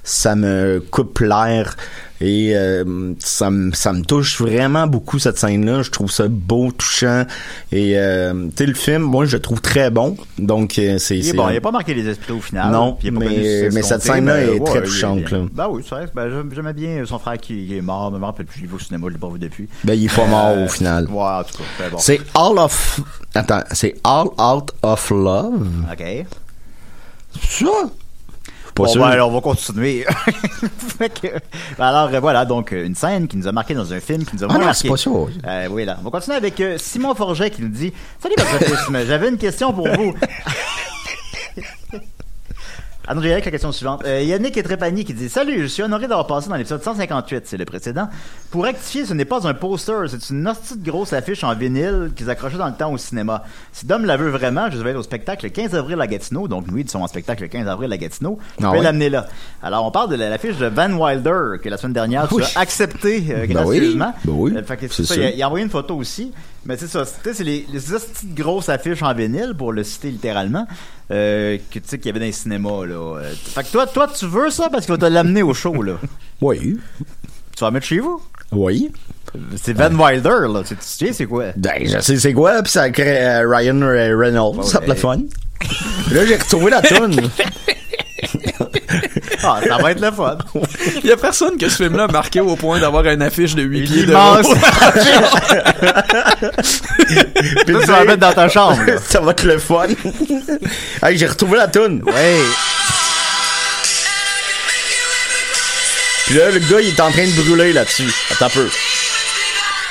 ça me coupe l'air et euh, ça, me- ça me touche vraiment beaucoup cette scène-là. Je trouve ça beau, touchant et euh, tu sais le film, moi je le trouve très bon. Donc euh, c'est Il est bon, il a pas marqué les esprits au final. Non, puis il a pas mais- cette scène-là est très touchante, là. Ben oui, c'est vrai. Ben, j'aimais bien son frère qui est mort. Me rappelle plus, je l'ai vu au cinéma, je l'ai pas vu depuis. ben il est pas mort Euh, au final. Ouais, en tout cas, très bon. C'est All of Attends, c'est All Out of Love? OK. Ça? Pas Bon, sûr. ben, alors, on va continuer. [laughs] Que- ben, alors, euh, voilà, donc, euh, une scène qui nous a marqué dans un film, qui nous a Ah non, marqué. c'est pas ça. Euh, oui, là. On va continuer avec euh, Simon Forget qui nous dit Salut, graphisme, j'avais une question pour vous. Ah non, j'ai avec la question suivante. Euh, Yannick Etrepani qui dit Salut, je suis honoré d'avoir passé dans l'épisode 158, c'est le précédent. Pour rectifier, ce n'est pas un poster, c'est une hostie de grosse affiche en vinyle qu'ils accrochaient dans le temps au cinéma. Si Dom la veut vraiment, je vais être au spectacle le 15 avril à Gatineau, donc nous, ils sont en spectacle le 15 avril à Gatineau. Je Ah vais l'amener là. Alors, on parle de la- l'affiche de Van Wilder, que la semaine dernière, tu Oui. as accepté euh, Ben gracieusement. oui, ben oui, Euh, fait que ça, ça. il a- il a envoyé une photo aussi. Mais c'est ça, tu sais, c'est les, les de grosses affiches en vinyle, pour le citer littéralement, euh, que tu sais qu'il y avait dans les cinémas, là. Euh, fait que toi, toi, tu veux ça parce qu'il va te l'amener au show, là. [laughs] Oui. Tu vas mettre chez vous? Oui. C'est Van Wilder, là. Tu tu sais, c'est quoi? Ben, je sais c'est quoi, puis ça crée euh, Ryan Re- Reynolds, ça Ouais. le fun. [laughs] Là, j'ai retrouvé la toune. [laughs] Ah, ça va être le fun. Il [laughs] y a personne que ce film-là a marqué au point d'avoir une affiche de 8 pieds de haut. [laughs] Puis Ça, tu vas la mettre dans ta chambre, là. [laughs] ça va être le fun. hey, j'ai retrouvé la toune. Ouais. Puis là, le gars, il est en train de brûler là-dessus. Attends un peu.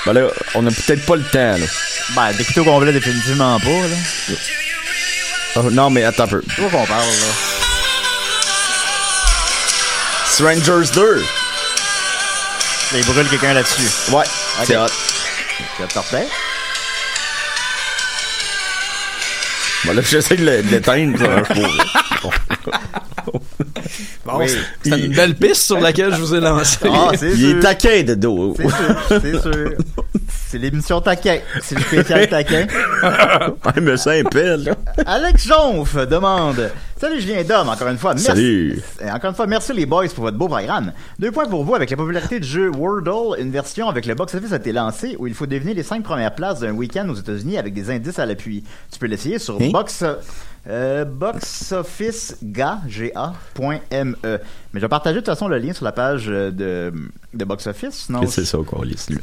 Ben là, on a peut-être pas le temps, là. Ben, d'écouter au complet, définitivement pas, là. Oh, non, mais attends un peu. Qu'on parle, là? Strangers 2. Là, il brûle quelqu'un là-dessus. Ouais, c'est hot. C'est parfait. Bon, là, j'essaie de l'éteindre. Bon, Oui. c'est c'est une belle piste sur laquelle je vous ai lancé. Ah, c'est Il sûr. est taquin de dos. C'est sûr, c'est sûr. C'est l'émission taquin. C'est le spécial [laughs] taquin. Mais ça impelle, là. Alex Jonf demande Salut Julien Dom, encore une fois. Merci. Salut. Encore une fois, merci les boys pour votre beau programme. Deux points pour vous. Avec la popularité du jeu Wordle, une version avec le box-office a été lancée où il faut deviner les cinq premières places d'un week-end aux États-Unis avec des indices à l'appui. Tu peux l'essayer sur Hein? box, euh, boxofficega.me. Mais je vais partager de toute façon le lien sur la page euh, de, de Box Office. c'est ça, quoi, liste, lui?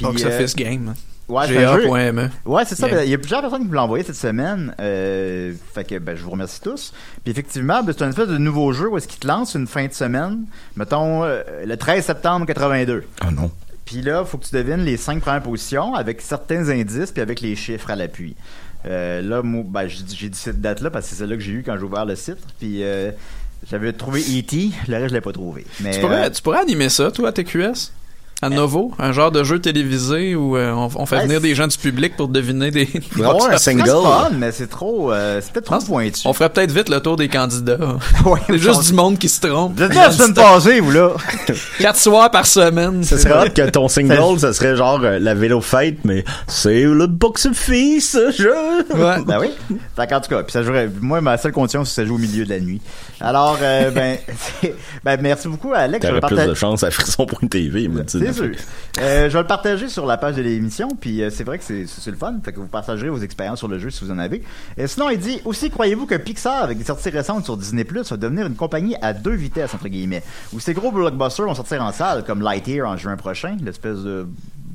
Box euh, Office Game. Ouais, c'est un jeu. GA.me. Ouais, c'est ça. Il y a plusieurs personnes qui me l'ont envoyé cette semaine. Euh, fait que ben, je vous remercie tous. Puis effectivement, ben, c'est un espèce de nouveau jeu où est-ce qu'il te lance une fin de semaine. Mettons euh, le 13 septembre 82. Ah non. Puis là, faut que tu devines les cinq premières positions avec certains indices puis avec les chiffres à l'appui. Euh, là, moi, ben, j'ai dit j'ai dit cette date-là parce que c'est celle-là que j'ai eu quand j'ai ouvert le site. Puis euh, j'avais trouvé E.T., le reste je l'ai pas trouvé. Mais, Tu pourrais, euh, tu pourrais animer ça, toi, à TQS? À nouveau, un genre de jeu télévisé où euh, on, on fait Ouais, venir des gens du public pour deviner des. On va avoir un C'est single. fun, mais c'est trop, euh, c'est peut-être trop pointu. On ferait peut-être vite le tour des candidats. [laughs] Ouais, C'est juste du monde qui se trompe. Vous êtes là la semaine [laughs] passée, vous, là. [laughs] Quatre soirs par semaine. Ça c'est- serait hot que ton single, ça serait genre euh, la vélo fête, mais c'est le box-office, ce jeu. Ouais. Ben oui. Fait qu'en tout cas, puis ça jouerait, moi, ma seule condition, c'est que ça joue au milieu de la nuit. Alors, euh, ben, ben, merci beaucoup, Alex. T'aurais plus de chance à Frisson.tv, me dit. C'est sûr. [laughs] Euh, je vais le partager sur la page de l'émission, puis euh, c'est vrai que c'est c'est le fun, fait que vous partagerez vos expériences sur le jeu si vous en avez. Et sinon, il dit aussi, croyez-vous que Pixar, avec des sorties récentes sur Disney+, va devenir une compagnie à deux vitesses entre guillemets, où ces gros blockbusters vont sortir en salle, comme Lightyear en juin prochain, l'espèce de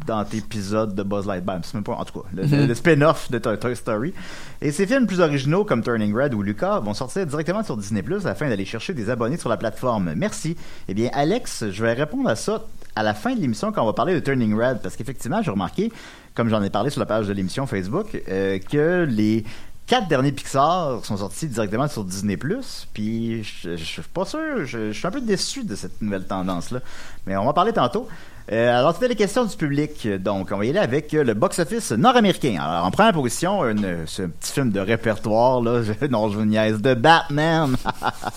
d'antépisode de Buzz Lightyear, c'est même pas en tout cas le, le- le spin-off de Toy Toy Story. Et ces films plus originaux comme Turning Red ou Lucas vont sortir directement sur Disney Plus afin d'aller chercher des abonnés sur la plateforme. Merci. Eh bien, Alex, je vais répondre à ça à la fin de l'émission quand on va parler de Turning Red parce qu'effectivement, j'ai remarqué, comme j'en ai parlé sur la page de l'émission Facebook, euh, que les quatre derniers Pixar sont sortis directement sur Disney Plus. Puis je, suis pas sûr, je, suis un peu déçu de cette nouvelle tendance là. Mais on va en parler tantôt. Euh, alors, c'était les questions du public. Donc, on va y aller avec euh, le box-office nord-américain. Alors, en première position, une, ce petit film de répertoire, là, [laughs] je- non, je vous niaise, de Batman.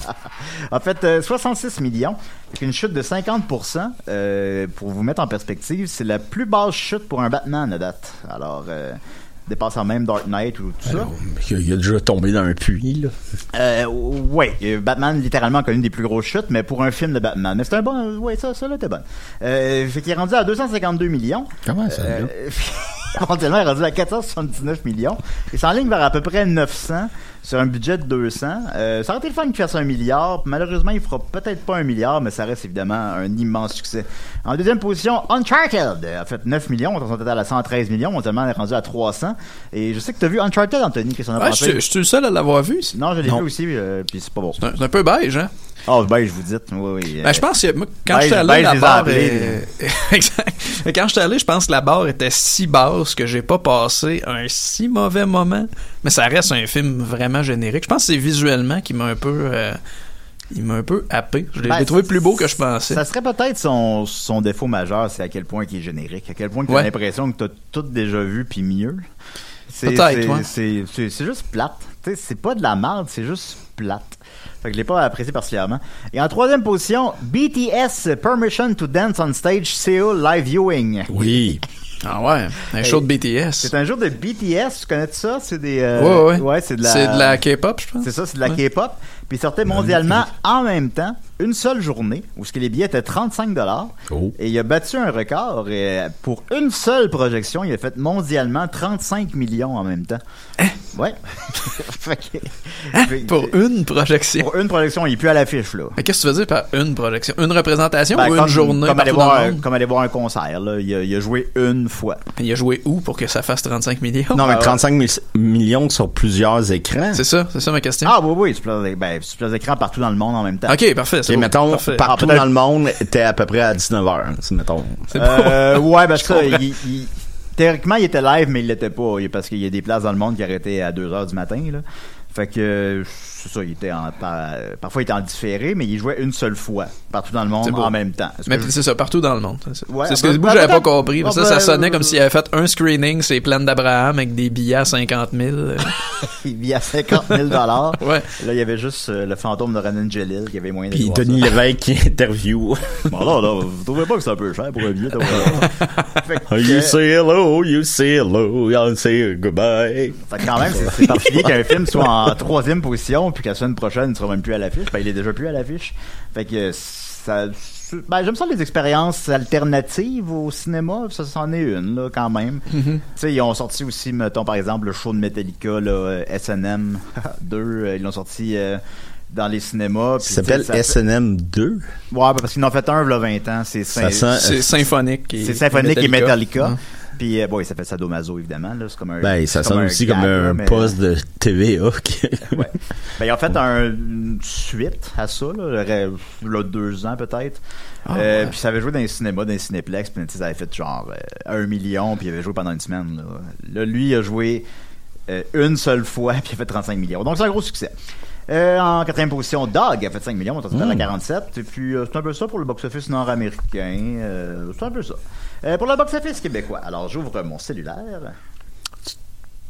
[laughs] en fait, euh, 66 millions, avec une chute de 50%. euh, pour vous mettre en perspective, c'est la plus basse chute pour un Batman à date. Alors, euh, dépassant même Dark Knight ou tout ça. Il a, il a déjà tombé dans un puits, là. Euh, ouais, Batman littéralement a connu des plus grosses chutes, mais pour un film de Batman. Mais c'est un bon, ouais, ça, ça là, était bon. Euh, fait qu'il est rendu à 252 millions. Comment ça, là? Euh, [laughs] Mondialement, il est rendu à 479 millions. Il s'enligne vers à peu près 900 sur un budget de 200. Euh, ça aurait été le fun qu'il fasse un milliard. Malheureusement, il fera peut-être pas un milliard, mais ça reste évidemment un immense succès. En deuxième position, Uncharted a fait 9 millions. On est total à 113 millions. Il est rendu à 300. Et je sais que tu as vu Uncharted, Anthony, qu'est-ce qu'on a Ouais, je suis- je suis le seul à l'avoir vu. Non, je l'ai vu aussi, euh, puis c'est pas bon. C'est un, c'est un peu beige, hein? Oh, ben, je vous dis. Oui, oui. Ben, je pense que moi, quand beige- j'étais allé, beige la barre est- exact. Quand j'étais allé, je pense que la barre était si basse que j'ai pas passé un si mauvais moment. Mais ça reste un film vraiment générique. Je pense que c'est visuellement qui m'a un peu, euh, il m'a un peu happé. Je l'ai Ben, trouvé plus beau que je pensais. Ça serait peut-être son, son défaut majeur, c'est à quel point il est générique, à quel point tu as Ouais. l'impression que tu as tout déjà vu puis mieux. C'est, Peut-être, c'est, ouais. c'est, juste plate. C'est pas de la merde, c'est juste plate. Fait que je l'ai pas apprécié particulièrement. Et en troisième position, BTS Permission to Dance on Stage Seoul Live Viewing. Oui. [laughs] Ah ouais, un show de BTS. C'est un jour de BTS, tu connais ça? C'est des... euh, Ouais, ouais. ouais, c'est de la... C'est de la K-pop, je pense. C'est ça, c'est de la Ouais. K-pop. Puis il sortait mondialement en même temps, une seule journée, où ce que les billets étaient 35 dollars. Oh. Et il a battu un record. Et pour une seule projection, il a fait mondialement 35 millions en même temps. Ouais. [laughs] Fait que- fait- Hein? Pour une projection? pour une projection, il est plus à l'affiche, là. Mais qu'est-ce que tu veux dire par une projection? Une représentation Ben, ou comme, une journée comme aller, partout dans voir, le monde? comme aller voir un concert, là. Il a, il a joué une fois. Il a joué où pour que ça fasse 35 millions? Non, mais Ah, ouais. 35 mi- millions sur plusieurs écrans. C'est ça, c'est ça ma question. Ah, oui, oui, sur plusieurs, ben, sur plusieurs écrans partout dans le monde en même temps. ok, parfait. C'est Ok, beau. mettons, Parfait. partout Ah, dans le monde, t'es à peu près à 19h, mettons. C'est Euh, ouais, ben [laughs] Je ça, comprends. il, il- théoriquement, il était live, mais il l'était pas. Parce qu'il y a des places dans le monde qui arrêtaient à 2 heures du matin, là. Fait que, c'est ça, il était en, par- parfois il était en différé, mais il jouait une seule fois, partout dans le C'est monde, en même temps. Mais c'est ça, partout dans le monde. C'est ça. Ouais, c'est ce que ben, bout ben, j'avais pas peut-être- compris. Ah, ça, ça ben, sonnait comme s'il avait fait un screening, c'est Plaine d'Abraham avec des billets à 50 000. euh. il vit à 50 000 dollars. [laughs] Ouais. Là, il y avait juste euh, le fantôme de Renan Jalil qui avait moyen de Puis Denis. Lévesque qui interview. [laughs] Bon, là, là, vous trouvez pas que c'est un peu cher pour un billet? [laughs] Fait que, you say hello, you say hello, you say goodbye. Fait que quand même, c'est c'est particulier qu'un film soit en troisième position, puis que la semaine prochaine, il sera même plus à l'affiche. Ben, il est déjà plus à l'affiche. Fait que ça. Ben, j'aime ça les expériences alternatives au cinéma. Ça, c'en est une, là, quand même. Tu sais, ils ont sorti aussi, mettons, par exemple, le show de Metallica, là, euh, SNM 2. [laughs] euh, Ils l'ont sorti euh, dans les cinémas. puis, Ça s'appelle SNM 2. Ouais, parce qu'ils en ont fait un, il y a 20 ans. C'est symphonique. et- c'est symphonique et Metallica. Hum. Puis, euh, bon, il s'appelle Sadomaso, évidemment. Là. C'est comme un, Ben, ça sonne aussi gag, comme un mais- poste de TVA. qui- [laughs] Ouais. Ben, ils ont fait un, une suite à ça, là, là, deux ans peut-être. Euh, ouais. Puis ça avait joué dans les cinémas, dans les cinéplex, puis ça avait fait genre euh, un million, puis il avait joué pendant une semaine. Là, Là, lui, il a joué une seule fois, [laughs] puis il a fait 35 millions. Donc c'est un gros succès. Euh, en quatrième position, Dog a fait 5 millions, on total Mm. à 47. Et puis, euh, c'est un peu ça pour le box-office nord-américain. Euh, c'est un peu ça. Euh, pour le box-office québécois, alors j'ouvre mon cellulaire.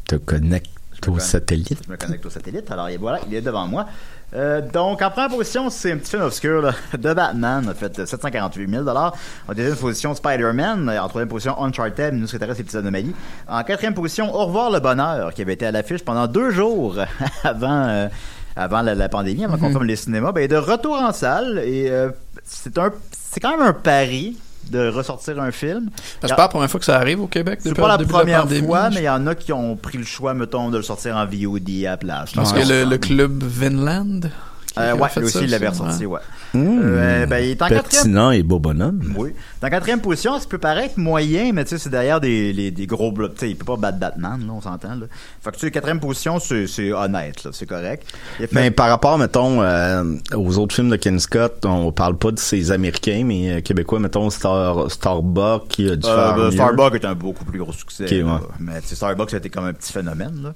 Te connectes Je au satellite. Je me connecte au satellite. Alors, et voilà, il est devant moi. Euh, donc, en première position, c'est un petit film obscur là, [laughs] de Batman, a fait euh, 748 000 En deuxième position, Spider-Man. En troisième position, Uncharted, nous secrétaire ces petites anomalies. En quatrième position, Au revoir le bonheur, qui avait été à l'affiche pendant deux jours [laughs] avant, euh, avant la, la pandémie, avant qu'on ferme les cinémas. Ben, il est de retour en salle et euh, c'est un, c'est quand même un pari de ressortir un film. C'est pas la première fois que ça arrive au Québec C'est pas la première la fois, mais il y en a qui ont pris le choix, mettons, de le sortir en VOD à la place. Parce Ouais. que le, le club Vinland. Euh, ouais, lui aussi, il l'avait ressorti, ouais. ouais. Mmh. Euh, ben, il est en quatrième. Et beau bonhomme. Oui. Dans quatrième position, ça peut paraître moyen, mais tu sais, c'est derrière des, les- des gros blocs. Tu sais, il peut pas battre Batman, là, on s'entend, là. Fait que tu sais, quatrième position, c'est, c'est honnête, là, c'est correct. Fait- Mais par rapport, mettons, euh, aux autres films de Ken Scott, on parle pas de ces Américains, mais euh, Québécois, mettons, Star, Starbuck, qui a dû faire ben, mieux. Starbucks est un beaucoup plus gros succès. Ok, là. ouais. Mais tu sais, a été comme un petit phénomène. Là.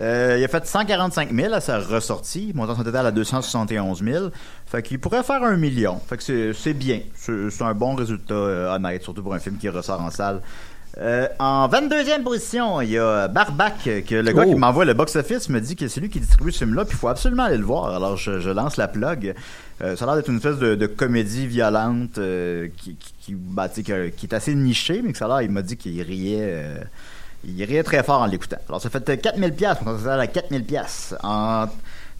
Euh, il a fait 145 000 à sa ressortie, montant son total à 271 000. Fait qu'il pourrait faire un million. Fait que c'est, c'est bien. C'est, un bon résultat euh, honnête, surtout pour un film qui ressort en salle. Euh, en 22e position, il y a Barbac, que le gars Oh. qui m'envoie le box-office me dit que c'est lui qui distribue ce film-là, puis il faut absolument aller le voir. Alors je, je lance la plug. Euh, ça a l'air d'être une espèce de, de comédie violente euh, qui, qui, qui, bah, qui est assez nichée, mais que ça a l'air, il m'a dit qu'il riait... il riait très fort en l'écoutant. Alors, ça fait 4000 pièces, on total à 4000 pièces. En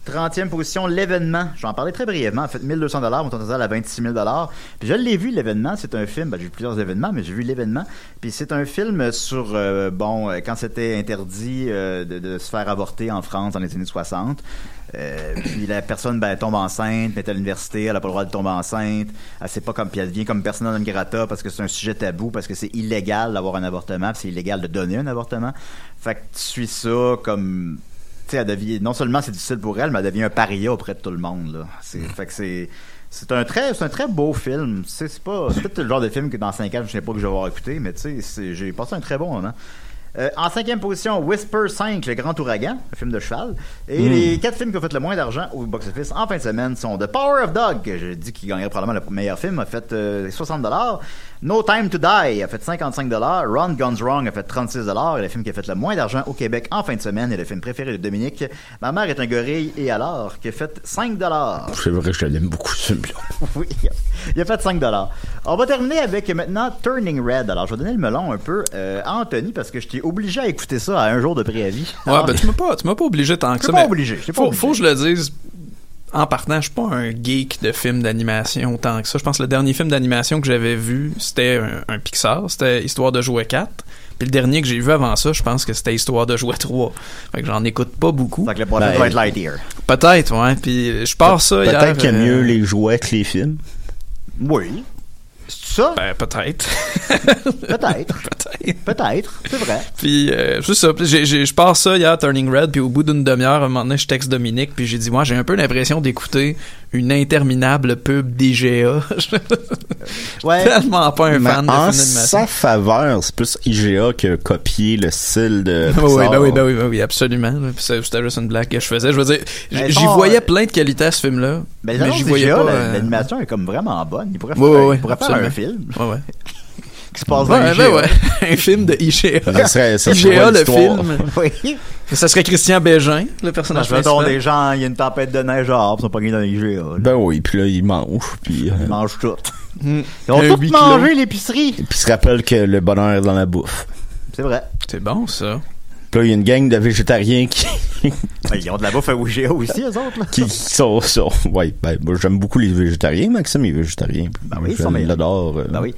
30e position, l'événement. Je vais en parler très brièvement. En fait, 1200 dollars, mon total à 26 000 dollars. Puis je l'ai vu, l'événement. C'est un film. Ben, j'ai vu plusieurs événements, mais j'ai vu l'événement. Puis c'est un film sur, euh, bon, euh, quand c'était interdit euh, de se faire avorter en France dans les années 60. Euh, puis la personne ben, tombe enceinte, mais est à l'université, elle n'a pas le droit de tomber enceinte, elle sait pas comme, puis elle devient comme persona non grata parce que c'est un sujet tabou, parce que c'est illégal d'avoir un avortement, c'est illégal de donner un avortement. Fait que tu suis ça comme, tu sais, elle devient, non seulement c'est difficile pour elle, mais elle devient un paria auprès de tout le monde là. C'est, fait que c'est c'est un très c'est un très beau film. C'est c'est pas c'est peut-être le genre de film que dans 5 ans je sais pas que je vais avoir écouté, mais tu sais j'ai passé un très bon moment. Euh, en cinquième position, Whisper 5, Le Grand Ouragan, un film de cheval. Et les quatre films qui ont fait le moins d'argent au box-office en fin de semaine sont The Power of Dog, que je dis qu'il gagnerait probablement le meilleur film, a fait euh, 60 No Time to Die a fait 55 Run Guns Wrong a fait 36 Et le film qui a fait le moins d'argent au Québec en fin de semaine est le film préféré de Dominique. Ma mère est un gorille et alors, qui a fait 5 C'est vrai que je l'aime beaucoup, ce film-là. [laughs] oui, il a fait 5 On va terminer avec maintenant Turning Red. Alors, je vais donner le melon un peu euh, à Anthony parce que je t'ai obligé à écouter ça à un jour de préavis. Ouais, Alors, ben tu m'as pas, tu m'as pas obligé tant que ça. pas mais obligé, pas faut, obligé. faut que je le dise. En partant, je suis pas un geek de films d'animation tant que ça. Je pense que le dernier film d'animation que j'avais vu, c'était un, un Pixar, c'était Histoire de jouet 4. Puis le dernier que j'ai vu avant ça, je pense que c'était Histoire de jouet 3. Fait que j'en écoute pas beaucoup. Fait que le prochain Ben, va être Lightyear. Peut-être, ouais. Puis je pars ça hier. Peut-être qu'il y a euh, mieux les jouets que les films. Oui. Ça? Ben, peut-être. [laughs] Peut-être. peut-être. Peut-être. C'est vrai. Puis, euh, c'est ça. Je pars ça hier, Turning Red, puis au bout d'une demi-heure, à un moment donné, je texte Dominique, puis j'ai dit, moi, j'ai un peu l'impression d'écouter une interminable pub d'IGA. [laughs] Je suis Ouais. tellement pas un Mais fan de en sa faveur, c'est plus IGA que copier le style de Ah [laughs] oui, Pixar. ben oui, ben oui, ben oui, absolument. là. Puis c'est- C'était juste une blague que je faisais. Je veux dire, j'y voyais euh, plein de qualités à ce film-là, Ben, mais j'y voyais pas. euh, l'animation est comme vraiment bonne. Il pourrait faire, Ouais, ouais, il pourrait faire un film Ouais, ouais. [laughs] qui se passe dans Ouais, ben [laughs] un film de IGA. Ça serait, ça IGA, serait le film. Oui. Ça serait Christian Bégin, le personnage principal. des gens, il y a une tempête de neige dehors, ils sont pas dans les GA. là. Ben oui, puis là, il mange, puis... euh, Ils mangent tout. Hmm. Ils ont tout mangé l'épicerie. puis se rappelle que le bonheur est dans la bouffe. C'est vrai. C'est bon, ça. Puis là, il y a une gang de végétariens qui, Ben, Ils ont de la bouffe à WGA aussi, eux autres. Là. qui sont, sont... Ouais, ben, moi, j'aime beaucoup les végétariens. Maxime est végétarien. Ben oui, ils je sont l'adore. euh. Ben oui.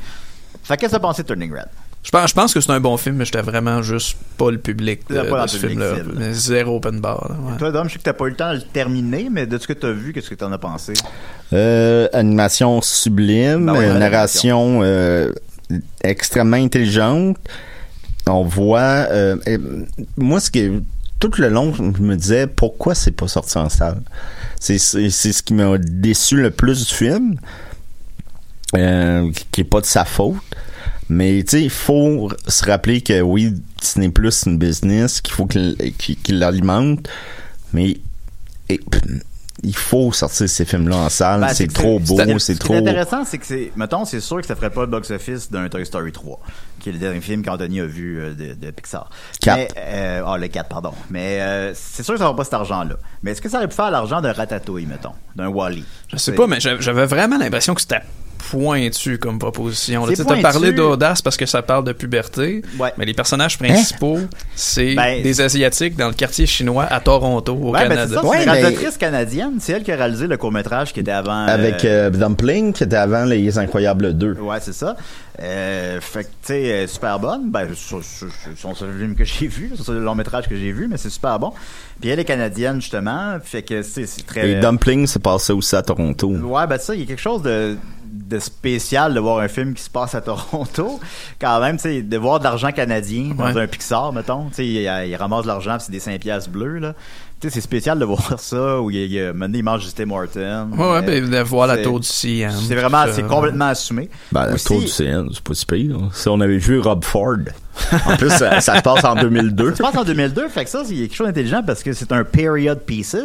Fait qu'est-ce que t'as pensé de Turning Red? Je pense, je pense que c'est un bon film, mais j'étais vraiment juste pas le public de, pas de le ce public film-là. Zéro open bar. là, ouais. Toi, Dom, je sais que t'as pas eu le temps de le terminer, mais de ce que t'as vu, qu'est-ce que t'en as pensé? Euh, animation sublime, Ben ouais, euh, ouais, narration euh, extrêmement intelligente. On voit, euh, moi ce que tout le long, je me disais pourquoi c'est pas sorti en salle? C'est ce qui m'a déçu le plus du film, euh, qui est pas de sa faute. Mais tu sais, il faut se rappeler que oui, Disney Plus c'est une business, qu'il faut qu'il qu'il l'alimente. Mais et, il faut sortir ces films-là en salle. Ben, c'est trop beau, c'est- c'est ce qui trop. est intéressant, c'est que c'est, mettons, c'est sûr que ça ferait pas le box-office d'un Toy Story 3, qui est le dernier film qu'Anthony a vu euh, de, de Pixar. Quatre. Mais, euh, ah, le 4, pardon. Mais euh, c'est sûr que ça va pas cet argent-là. Mais est-ce que ça aurait pu faire l'argent d'un Ratatouille, mettons, d'un Wally? Je sais pas, mais j'avais vraiment l'impression que c'était pointu comme proposition. C'est Tu pointu. parlé d'audace parce que ça parle de puberté, Ouais. mais les personnages principaux, c'est Ben, des Asiatiques dans le quartier chinois à Toronto, au Ouais, ben c'est Canada. ça, c'est Ouais, une mais- réalisatrice canadienne. C'est elle qui a réalisé le court-métrage qui était avant... Avec euh, euh, Dumpling, qui était avant Les Incroyables 2. Ouais, c'est ça. Euh, fait que, tu sais, super bonne. Ben, sur son seul film que j'ai vu, sur le long métrage que j'ai vu, mais c'est super bon. Puis elle est canadienne, justement. Fait que, c'est c'est très. Et Dumpling se passait aussi à Toronto. Ouais, ben ça, il y a quelque chose de, de spécial de voir un film qui se passe à Toronto. [laughs] Quand même, tu sais, de voir de l'argent canadien dans Ouais. un Pixar, mettons. Tu sais, il, il ramasse de l'argent, c'est des 5 piastres bleus, là. Tu sais, c'est spécial de voir ça, où il, il, maintenant, il mange du Tim Horton. Ouais, ouais, ben, de voir la tour du CN. C'est vraiment, c'est complètement assumé. Ben, la Aussi- tour du CN, c'est pas si pire. hein. Si on avait vu Rob Ford. En plus, ça, ça se passe en 2002. Ça se passe en 2002, fait que ça, c'est quelque chose d'intelligent parce que c'est un period pieces,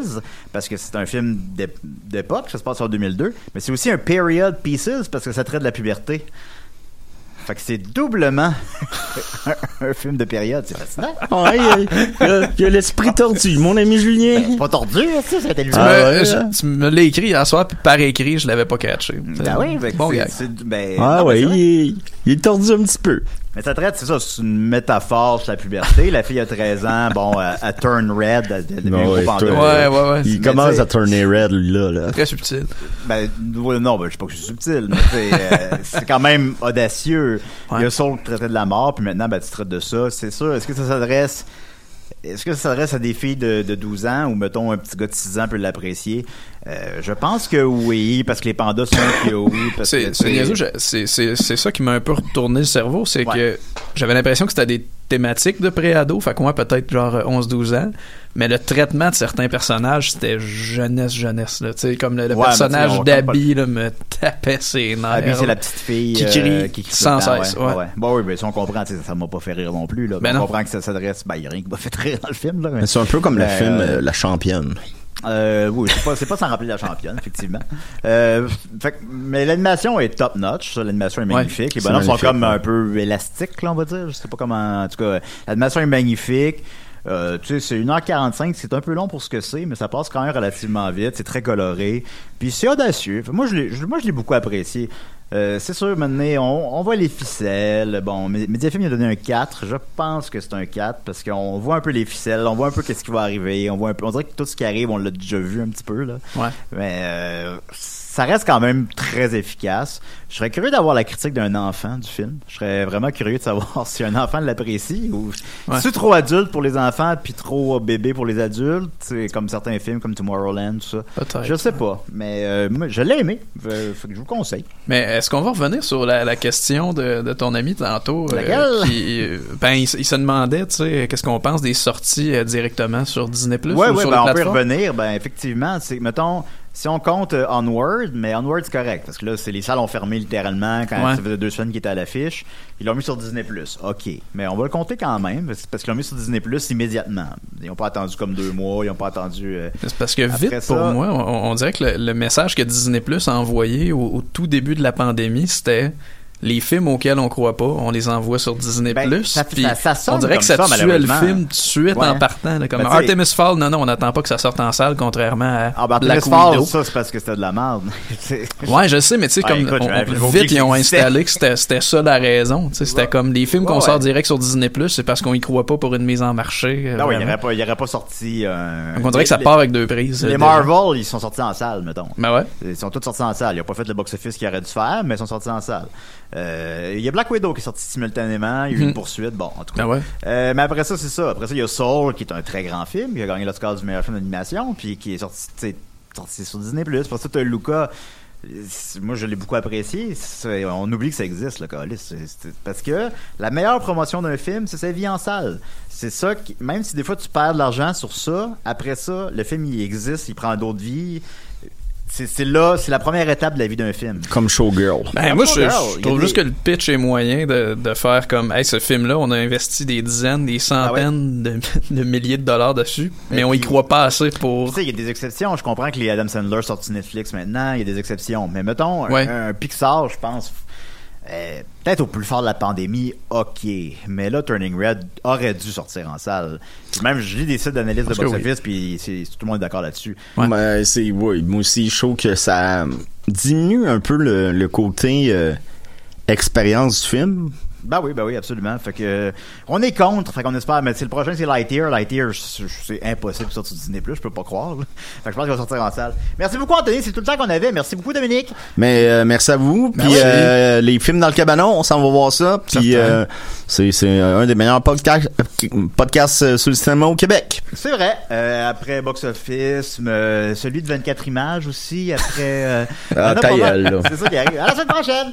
parce que c'est un film d'ép- d'époque, ça se passe en 2002, mais c'est aussi un period pieces parce que ça traite de la puberté. Fait que c'est doublement [laughs] un, un film de période, c'est fascinant. Ouais, il y a- il y a l'esprit tordu, mon ami Julien. C'est pas tordu, ça, c'est intelligent. Ah Me- ouais, je- hein? tu me l'as écrit hier soir, puis par écrit, je l'avais pas catché. Ben oui, que bon c'est- gag. c'est- ben, Ah ouais, est, il est tordu un petit peu. Mais ça traite, c'est ça, c'est une métaphore sur la puberté. La fille a 13 ans, bon, elle, elle turn red, elle devient ouais, gros. Ouais, ouais, ouais. Il Mais commence à tourner red, lui, là. là. Très subtil. Ben, non, ben, je sais pas que je suis subtil, mais euh, [laughs] c'est quand même audacieux. Ouais. Il y a Soul qui traitait de la mort, puis maintenant, ben, tu traites de ça. C'est sûr. Est-ce que ça s'adresse. Est-ce que ça s'adresse à des filles de, de 12 ans ou, mettons, un petit gars de 6 ans peut l'apprécier? Euh, je pense que oui, parce que les pandas sont cute. que, C'est t'sais, ça qui m'a un peu retourné le cerveau, c'est Ouais. que j'avais l'impression que c'était des thématiques de pré-ado, fait que moi peut-être genre 11-12 ans, mais le traitement de certains personnages c'était jeunesse jeunesse là, tu sais comme le, le Ouais, mais personnage d'Abby me tapait ses nerfs. Puis c'est la petite fille Qui euh, crie qui crie sans temps, cesse, ouais. ouais. ouais. Bon, oui, ben, ça, on comprend, ça m'a pas fait rire non plus, là. Ben on non. comprend que ça s'adresse, ben, il y a rien qui m'a fait rire dans le film, là. mais- Mais C'est un peu comme le film euh, euh, La Championne. Euh, oui, c'est pas, c'est pas sans rappeler la championne, effectivement. Euh, fait mais l'animation est top notch, ça, l'animation est Ouais, magnifique. Les bonhommes sont comme ouais. un peu élastiques, là, on va dire. Je sais pas comment, en tout cas, l'animation est magnifique. Euh, tu sais, c'est 1h45, c'est un peu long pour ce que c'est, mais ça passe quand même relativement vite, c'est très coloré. Puis c'est audacieux. Moi, je l'ai, moi, je l'ai beaucoup apprécié. Euh, c'est sûr, maintenant, on, on voit les ficelles. Bon, Mediafilm il a donné un 4. Je pense que c'est un 4 parce qu'on voit un peu les ficelles, on voit un peu qu'est-ce qui va arriver. On voit un peu, on dirait que tout ce qui arrive, on l'a déjà vu un petit peu, là. Ouais. Mais euh, ça reste quand même très efficace. Je serais curieux d'avoir la critique d'un enfant du film. Je serais vraiment curieux de savoir [laughs] si un enfant l'apprécie ou Ouais. si c'est trop adulte pour les enfants puis trop bébé pour les adultes, c'est comme certains films comme Tomorrowland tout ça. Je sais pas, mais euh, je l'ai aimé. Fait fait que je vous conseille. Mais est-ce qu'on va revenir sur la, la question de, de ton ami tantôt euh, qui, euh, ben, il, se demandait, tu sais, qu'est-ce qu'on pense des sorties euh, directement sur Disney Plus Ouais, ou sur ben, les on peut y revenir. Ben, effectivement, c'est, mettons, si on compte euh, Onward, mais Onward, c'est correct, parce que là, c'est les salles ont fermé littéralement quand Ouais. ça faisait deux semaines qu'il était à l'affiche. Ils l'ont mis sur Disney+. OK. Mais on va le compter quand même, parce parce qu'ils l'ont mis sur Disney+, immédiatement. Ils n'ont pas attendu comme deux mois, ils n'ont pas attendu... euh, C'est parce que Après vite, ça- pour moi, on, on dirait que le, le message que Disney Plus a envoyé au, au tout début de la pandémie, c'était les films auxquels on croit pas, on les envoie sur Disney Ben, Plus. ça- ça- ça on dirait que ça, tuait le film tout de suite Ouais. en partant. là, comme Ben, Artemis Fall, non, non, on n'attend pas que ça sorte en salle, contrairement à Ah, ben, Black Artemis Widow. ça, c'est parce que c'était de la merde. [laughs] Ouais, je sais, mais tu sais, comme écoute, on- on- vite, ils ont installé que c'était ça la raison. C'était Ouais. comme les films qu'on sort direct sur Disney Plus, c'est parce qu'on y croit pas pour une mise en marché. euh, Non, il il aurait pas sorti... euh, Donc on dirait que ça part avec deux prises. Les euh, Marvel, ils sont sortis en salle, mettons. Ben ouais. Ils sont tous sortis en salle. Ils n'ont pas fait le box-office qu'ils auraient dû faire, mais ils sont sortis en salle. Euh, Il y a Black Widow qui est sorti simultanément. Il y a eu une poursuite. Bon, en tout cas. Ouais? Euh, mais après ça, c'est ça. Après ça, il y a Soul, qui est un très grand film, qui a gagné l'Oscar du meilleur film d'animation, puis qui est sorti, sorti sur Disney+. Pour ça, tu as Luca. Moi, je l'ai beaucoup apprécié. On oublie que ça existe, le c'est- Parce que la meilleure promotion d'un film, c'est sa vie en salle. C'est ça qui, même si des fois tu perds de l'argent sur ça, après ça, le film il existe, il prend d'autres vies. C'est c'est là, c'est la première étape de la vie d'un film. Comme Showgirl. Ben, moi, je, trouve des- juste que le pitch est moyen de, de faire comme, hey, ce film-là, on a investi des dizaines, des centaines de, de milliers de dollars dessus, mais on y puis- croit pas assez Tu pour. sais, il y a des exceptions. Je comprends que les Adam Sandler sortent sur Netflix maintenant. Il y a des exceptions. Mais mettons, un, Pixar, je pense, euh, peut-être au plus fort de la pandémie, ok. Mais là, Turning Red aurait dû sortir en salle. Puis même, je lis des sites d'analyse de box-office, puis c'est- tout le monde est d'accord là-dessus. Ouais. Ben, c'est, oui, moi aussi, je trouve que ça diminue un peu le, le côté euh, expérience du film. Ben oui, ben oui, absolument. Fait que on est contre, fait qu'on espère. Mais c'est le prochain, c'est Lightyear. Lightyear, c'est impossible de sortir sur Disney Plus, je peux pas croire. là. Fait que je pense qu'il va sortir en salle. Merci beaucoup, Anthony. C'est tout le temps qu'on avait. Merci beaucoup, Dominique. Mais euh, merci à vous. Puis euh, les films dans le cabanon, on s'en va voir ça. Puis euh, c'est c'est un des meilleurs podcasts podcasts sur le cinéma au Québec. C'est vrai. Après Box Office, celui de 24 images aussi. Après. Ah, là. [laughs] C'est ça qui arrive. À la semaine prochaine.